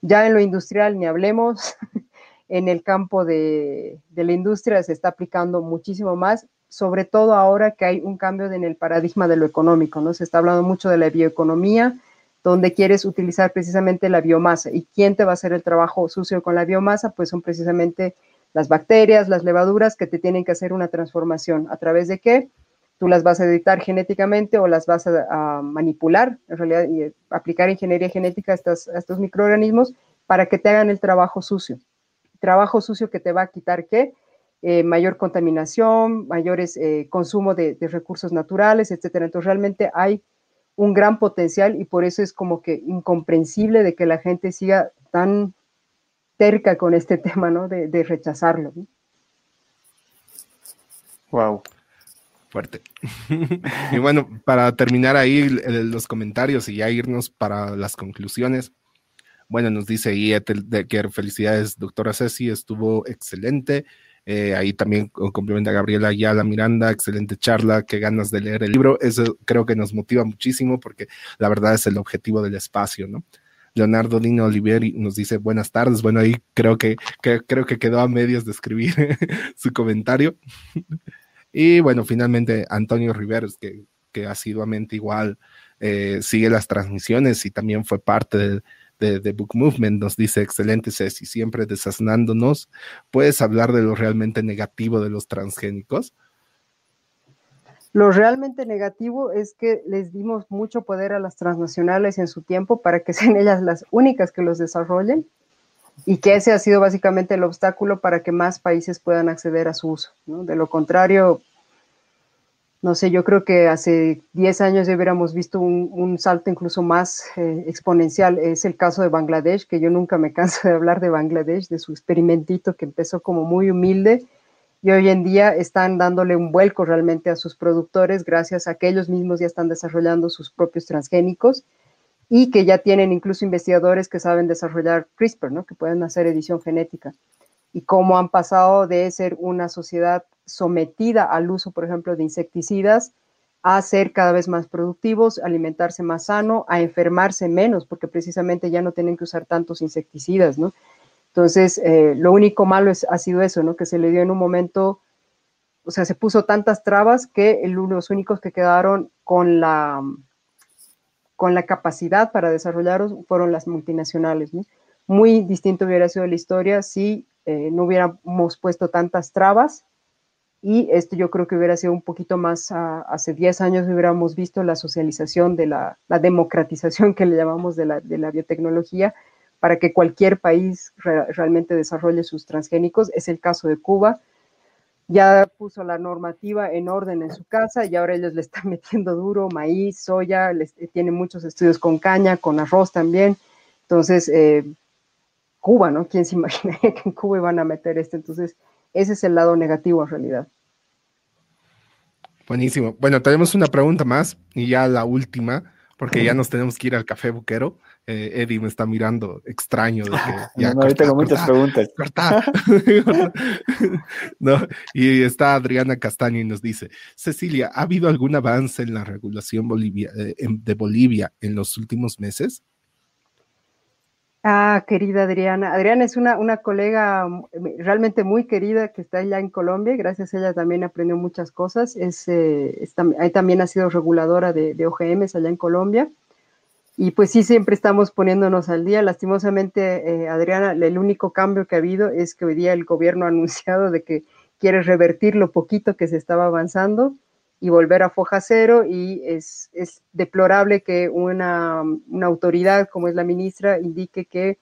Ya en lo industrial, ni hablemos, en el campo de, la industria se está aplicando muchísimo más, sobre todo ahora que hay un cambio en el paradigma de lo económico, ¿no? Se está hablando mucho de la bioeconomía, donde quieres utilizar precisamente la biomasa. ¿Y quién te va a hacer el trabajo sucio con la biomasa? Pues son precisamente las bacterias, las levaduras que te tienen que hacer una transformación. ¿A través de qué? Tú las vas a editar genéticamente o las vas a, manipular, en realidad, y aplicar ingeniería genética a estos, microorganismos para que te hagan el trabajo sucio. Trabajo sucio que te va a quitar qué? Eh, mayor contaminación, mayores eh, consumo de, recursos naturales, etcétera. Entonces, realmente hay un gran potencial y por eso es como que incomprensible de que la gente siga tan terca con este tema, ¿no? De, rechazarlo. Wow fuerte. y bueno, para terminar ahí los comentarios y ya irnos para las conclusiones. Bueno, nos dice de que felicidades, doctora Ceci, estuvo excelente. Eh, ahí también complementa a Gabriela Ayala Miranda, excelente charla, qué ganas de leer el libro. Eso creo que nos motiva muchísimo porque la verdad es el objetivo del espacio, ¿no? Leonardo Dino Oliveri nos dice buenas tardes. Bueno, ahí creo que, que creo que quedó a medios de escribir su comentario. Y bueno, finalmente Antonio Riveros, que, que asiduamente igual eh, sigue las transmisiones y también fue parte de, Book Movement nos dice, excelente Ceci, siempre desasnándonos. ¿Puedes hablar de lo realmente negativo de los transgénicos? Lo realmente negativo es que les dimos mucho poder a las transnacionales en su tiempo para que sean ellas las únicas que los desarrollen y que ese ha sido básicamente el obstáculo para que más países puedan acceder a su uso. De lo contrario, no sé, yo creo que hace 10 años ya hubiéramos visto un, salto incluso más eh, exponencial. Es el caso de Bangladesh, que yo nunca me canso de hablar de Bangladesh, de su experimentito que empezó como muy humilde y hoy en día están dándole un vuelco realmente a sus productores gracias a que ellos mismos ya están desarrollando sus propios transgénicos y que ya tienen incluso investigadores que saben desarrollar CRISPR, ¿no? que pueden hacer edición genética. Y cómo han pasado de ser una sociedad sometida al uso, por ejemplo, de insecticidas, a ser cada vez más productivos, alimentarse más sano, a enfermarse menos, porque precisamente ya no tienen que usar tantos insecticidas, ¿no? Entonces, eh, lo único malo es, ha sido eso, ¿no? Que se le dio en un momento, o sea, se puso tantas trabas que los únicos que quedaron con la, con la capacidad para desarrollarlos fueron las multinacionales. Muy distinto hubiera sido la historia si eh, no hubiéramos puesto tantas trabas y esto yo creo que hubiera sido un poquito más, hace 10 años hubiéramos visto la socialización de la, democratización que le llamamos de la, de la biotecnología, para que cualquier país realmente desarrolle sus transgénicos. Es el caso de Cuba. Ya puso la normativa en orden en su casa y ahora ellos le están metiendo duro maíz, soya, les, eh, tienen muchos estudios con caña, con arroz también. Entonces, eh, Cuba, ¿no? ¿Quién se imaginaría que en Cuba iban a meter esto? Entonces, ese es el lado negativo en realidad. Buenísimo. Bueno, tenemos una pregunta más y ya la última, porque ya nos tenemos que ir al café buquero. Eh, Eddie me está mirando extraño. ya, no, tengo muchas preguntas. y está Adriana Castaño y nos dice, Cecilia, ¿ha habido algún avance en la regulación Bolivia, eh, de Bolivia en los últimos meses? Ah, querida Adriana. Adriana es una, una colega realmente muy querida que está allá en Colombia gracias a ella también aprendió muchas cosas. Es, eh, también ha sido reguladora de, de OGMs allá en Colombia. Y pues sí, siempre estamos poniéndonos al día. Lastimosamente, eh, Adriana, el único cambio que ha habido es que hoy día el gobierno ha anunciado de que quiere revertir lo poquito que se estaba avanzando y volver a foja cero y es, es deplorable que una, una, autoridad como es la ministra indique que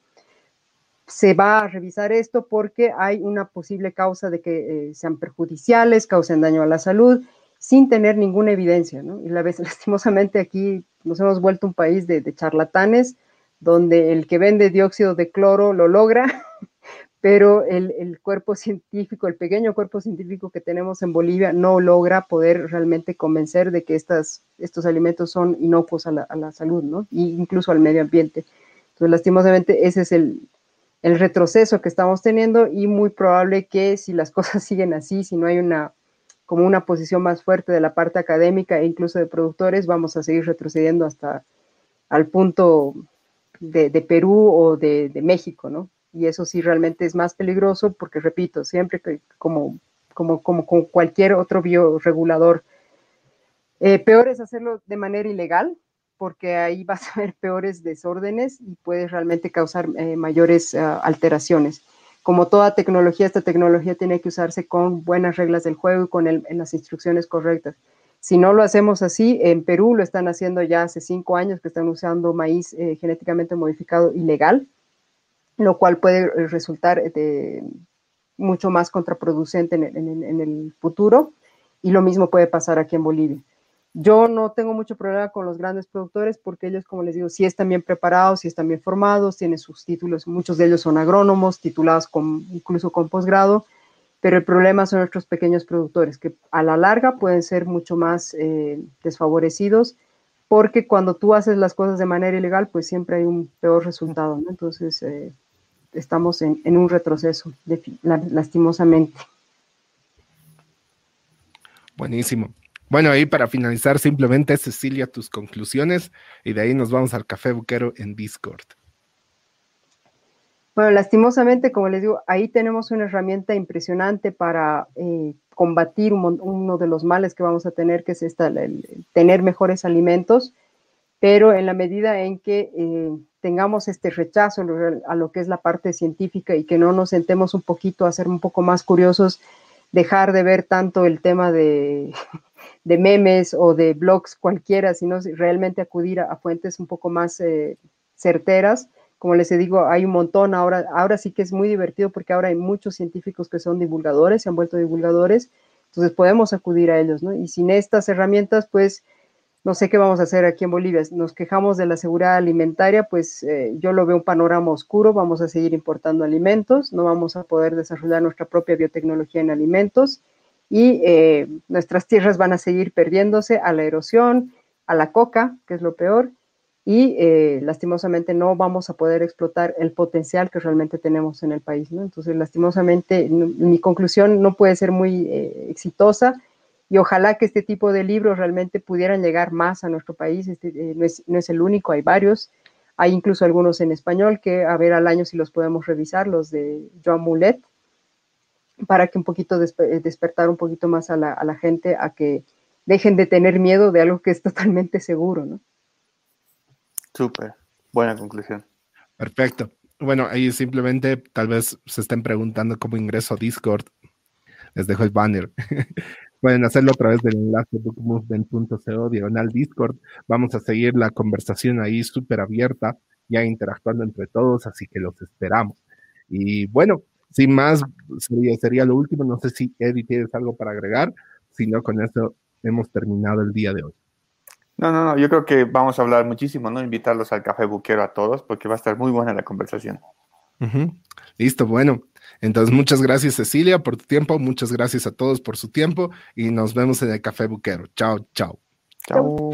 se va a revisar esto porque hay una posible causa de que eh, sean perjudiciales, causen daño a la salud, sin tener ninguna evidencia. ¿no? Y la vez, lastimosamente aquí nos hemos vuelto un país de, charlatanes, donde el que vende dióxido de cloro lo logra, pero el, cuerpo científico, el pequeño cuerpo científico que tenemos en Bolivia no logra poder realmente convencer de que estos alimentos son inocuos a la, salud, ¿no? E incluso al medio ambiente. Entonces, lastimosamente, ese es el retroceso que estamos teniendo y muy probable que si las cosas siguen así, si no hay una como una posición más fuerte de la parte académica e incluso de productores, vamos a seguir retrocediendo hasta al punto de, Perú o de, México, ¿no? Y eso sí realmente es más peligroso porque, repito, siempre que, como, como, como con cualquier otro bioregulador, eh, peor es hacerlo de manera ilegal, porque ahí vas a ver peores desórdenes y puedes realmente causar eh, mayores ah, alteraciones como toda tecnología, esta tecnología tiene que usarse con buenas reglas del juego y con en las instrucciones correctas. Si no lo hacemos así, en Perú lo están haciendo ya hace cinco años que están usando maíz eh, genéticamente modificado ilegal, lo cual puede resultar de, mucho más contraproducente en el futuro. Y lo mismo puede pasar aquí en Bolivia. Yo no tengo mucho problema con los grandes productores porque ellos, como les digo, sí están bien preparados, sí están bien formados, tienen sus títulos, muchos de ellos son agrónomos, titulados incluso con posgrado, pero el problema son nuestros pequeños productores que a la larga pueden ser mucho más eh, desfavorecidos porque cuando tú haces las cosas de manera ilegal, pues siempre hay un peor resultado, Entonces, eh, estamos en, un retroceso, lastimosamente. Buenísimo. Bueno, ahí para finalizar, simplemente Cecilia, tus conclusiones y de ahí nos vamos al café buquero en Discord. Bueno, lastimosamente, como les digo, ahí tenemos una herramienta impresionante para eh, combatir uno de los males que vamos a tener, que es esta, el, tener mejores alimentos, pero en la medida en que eh, tengamos este rechazo a lo que es la parte científica y que no nos sentemos un poquito a ser un poco más curiosos, dejar de ver tanto el tema de, de memes o de blogs cualquiera, sino realmente acudir a, fuentes un poco más eh, certeras. Como les digo, hay un montón, ahora, ahora sí que es muy divertido porque ahora hay muchos científicos que son divulgadores, se han vuelto divulgadores, entonces podemos acudir a ellos, ¿no? Y sin estas herramientas, pues no sé qué vamos a hacer aquí en Bolivia. Nos quejamos de la seguridad alimentaria, pues eh, yo lo veo un panorama oscuro, vamos a seguir importando alimentos, no vamos a poder desarrollar nuestra propia biotecnología en alimentos y eh, nuestras tierras van a seguir perdiéndose a la erosión, a la coca, que es lo peor, y eh, lastimosamente no vamos a poder explotar el potencial que realmente tenemos en el país. ¿no? Entonces, lastimosamente, mi conclusión no puede ser muy exitosa y ojalá que este tipo de libros realmente pudieran llegar más a nuestro país. Este, eh, no, es, el único, hay varios. Hay incluso algunos en español que a ver al año si los podemos revisar, los de Joan Mulet, para que un poquito eh, despertar un poquito más a la, gente a que dejen de tener miedo de algo que es totalmente seguro, ¿no? Súper, buena conclusión. Perfecto. Bueno, ahí simplemente tal vez se estén preguntando cómo ingreso a Discord. Les dejo el banner. Pueden hacerlo a través del enlace bookmovement.co diagonal Discord. Vamos a seguir la conversación ahí súper abierta, ya interactuando entre todos, así que los esperamos. Y bueno, sin más, sería, sería lo último. No sé si Eddie tienes algo para agregar, si no, con eso hemos terminado el día de hoy. No, no, no, yo creo que vamos a hablar muchísimo, ¿no? Invitarlos al café buquero a todos, porque va a estar muy buena la conversación. Listo, bueno, entonces, muchas gracias Cecilia por tu tiempo, muchas gracias a todos por su tiempo y nos vemos en el Café Buquero. Chao, chao. Chao.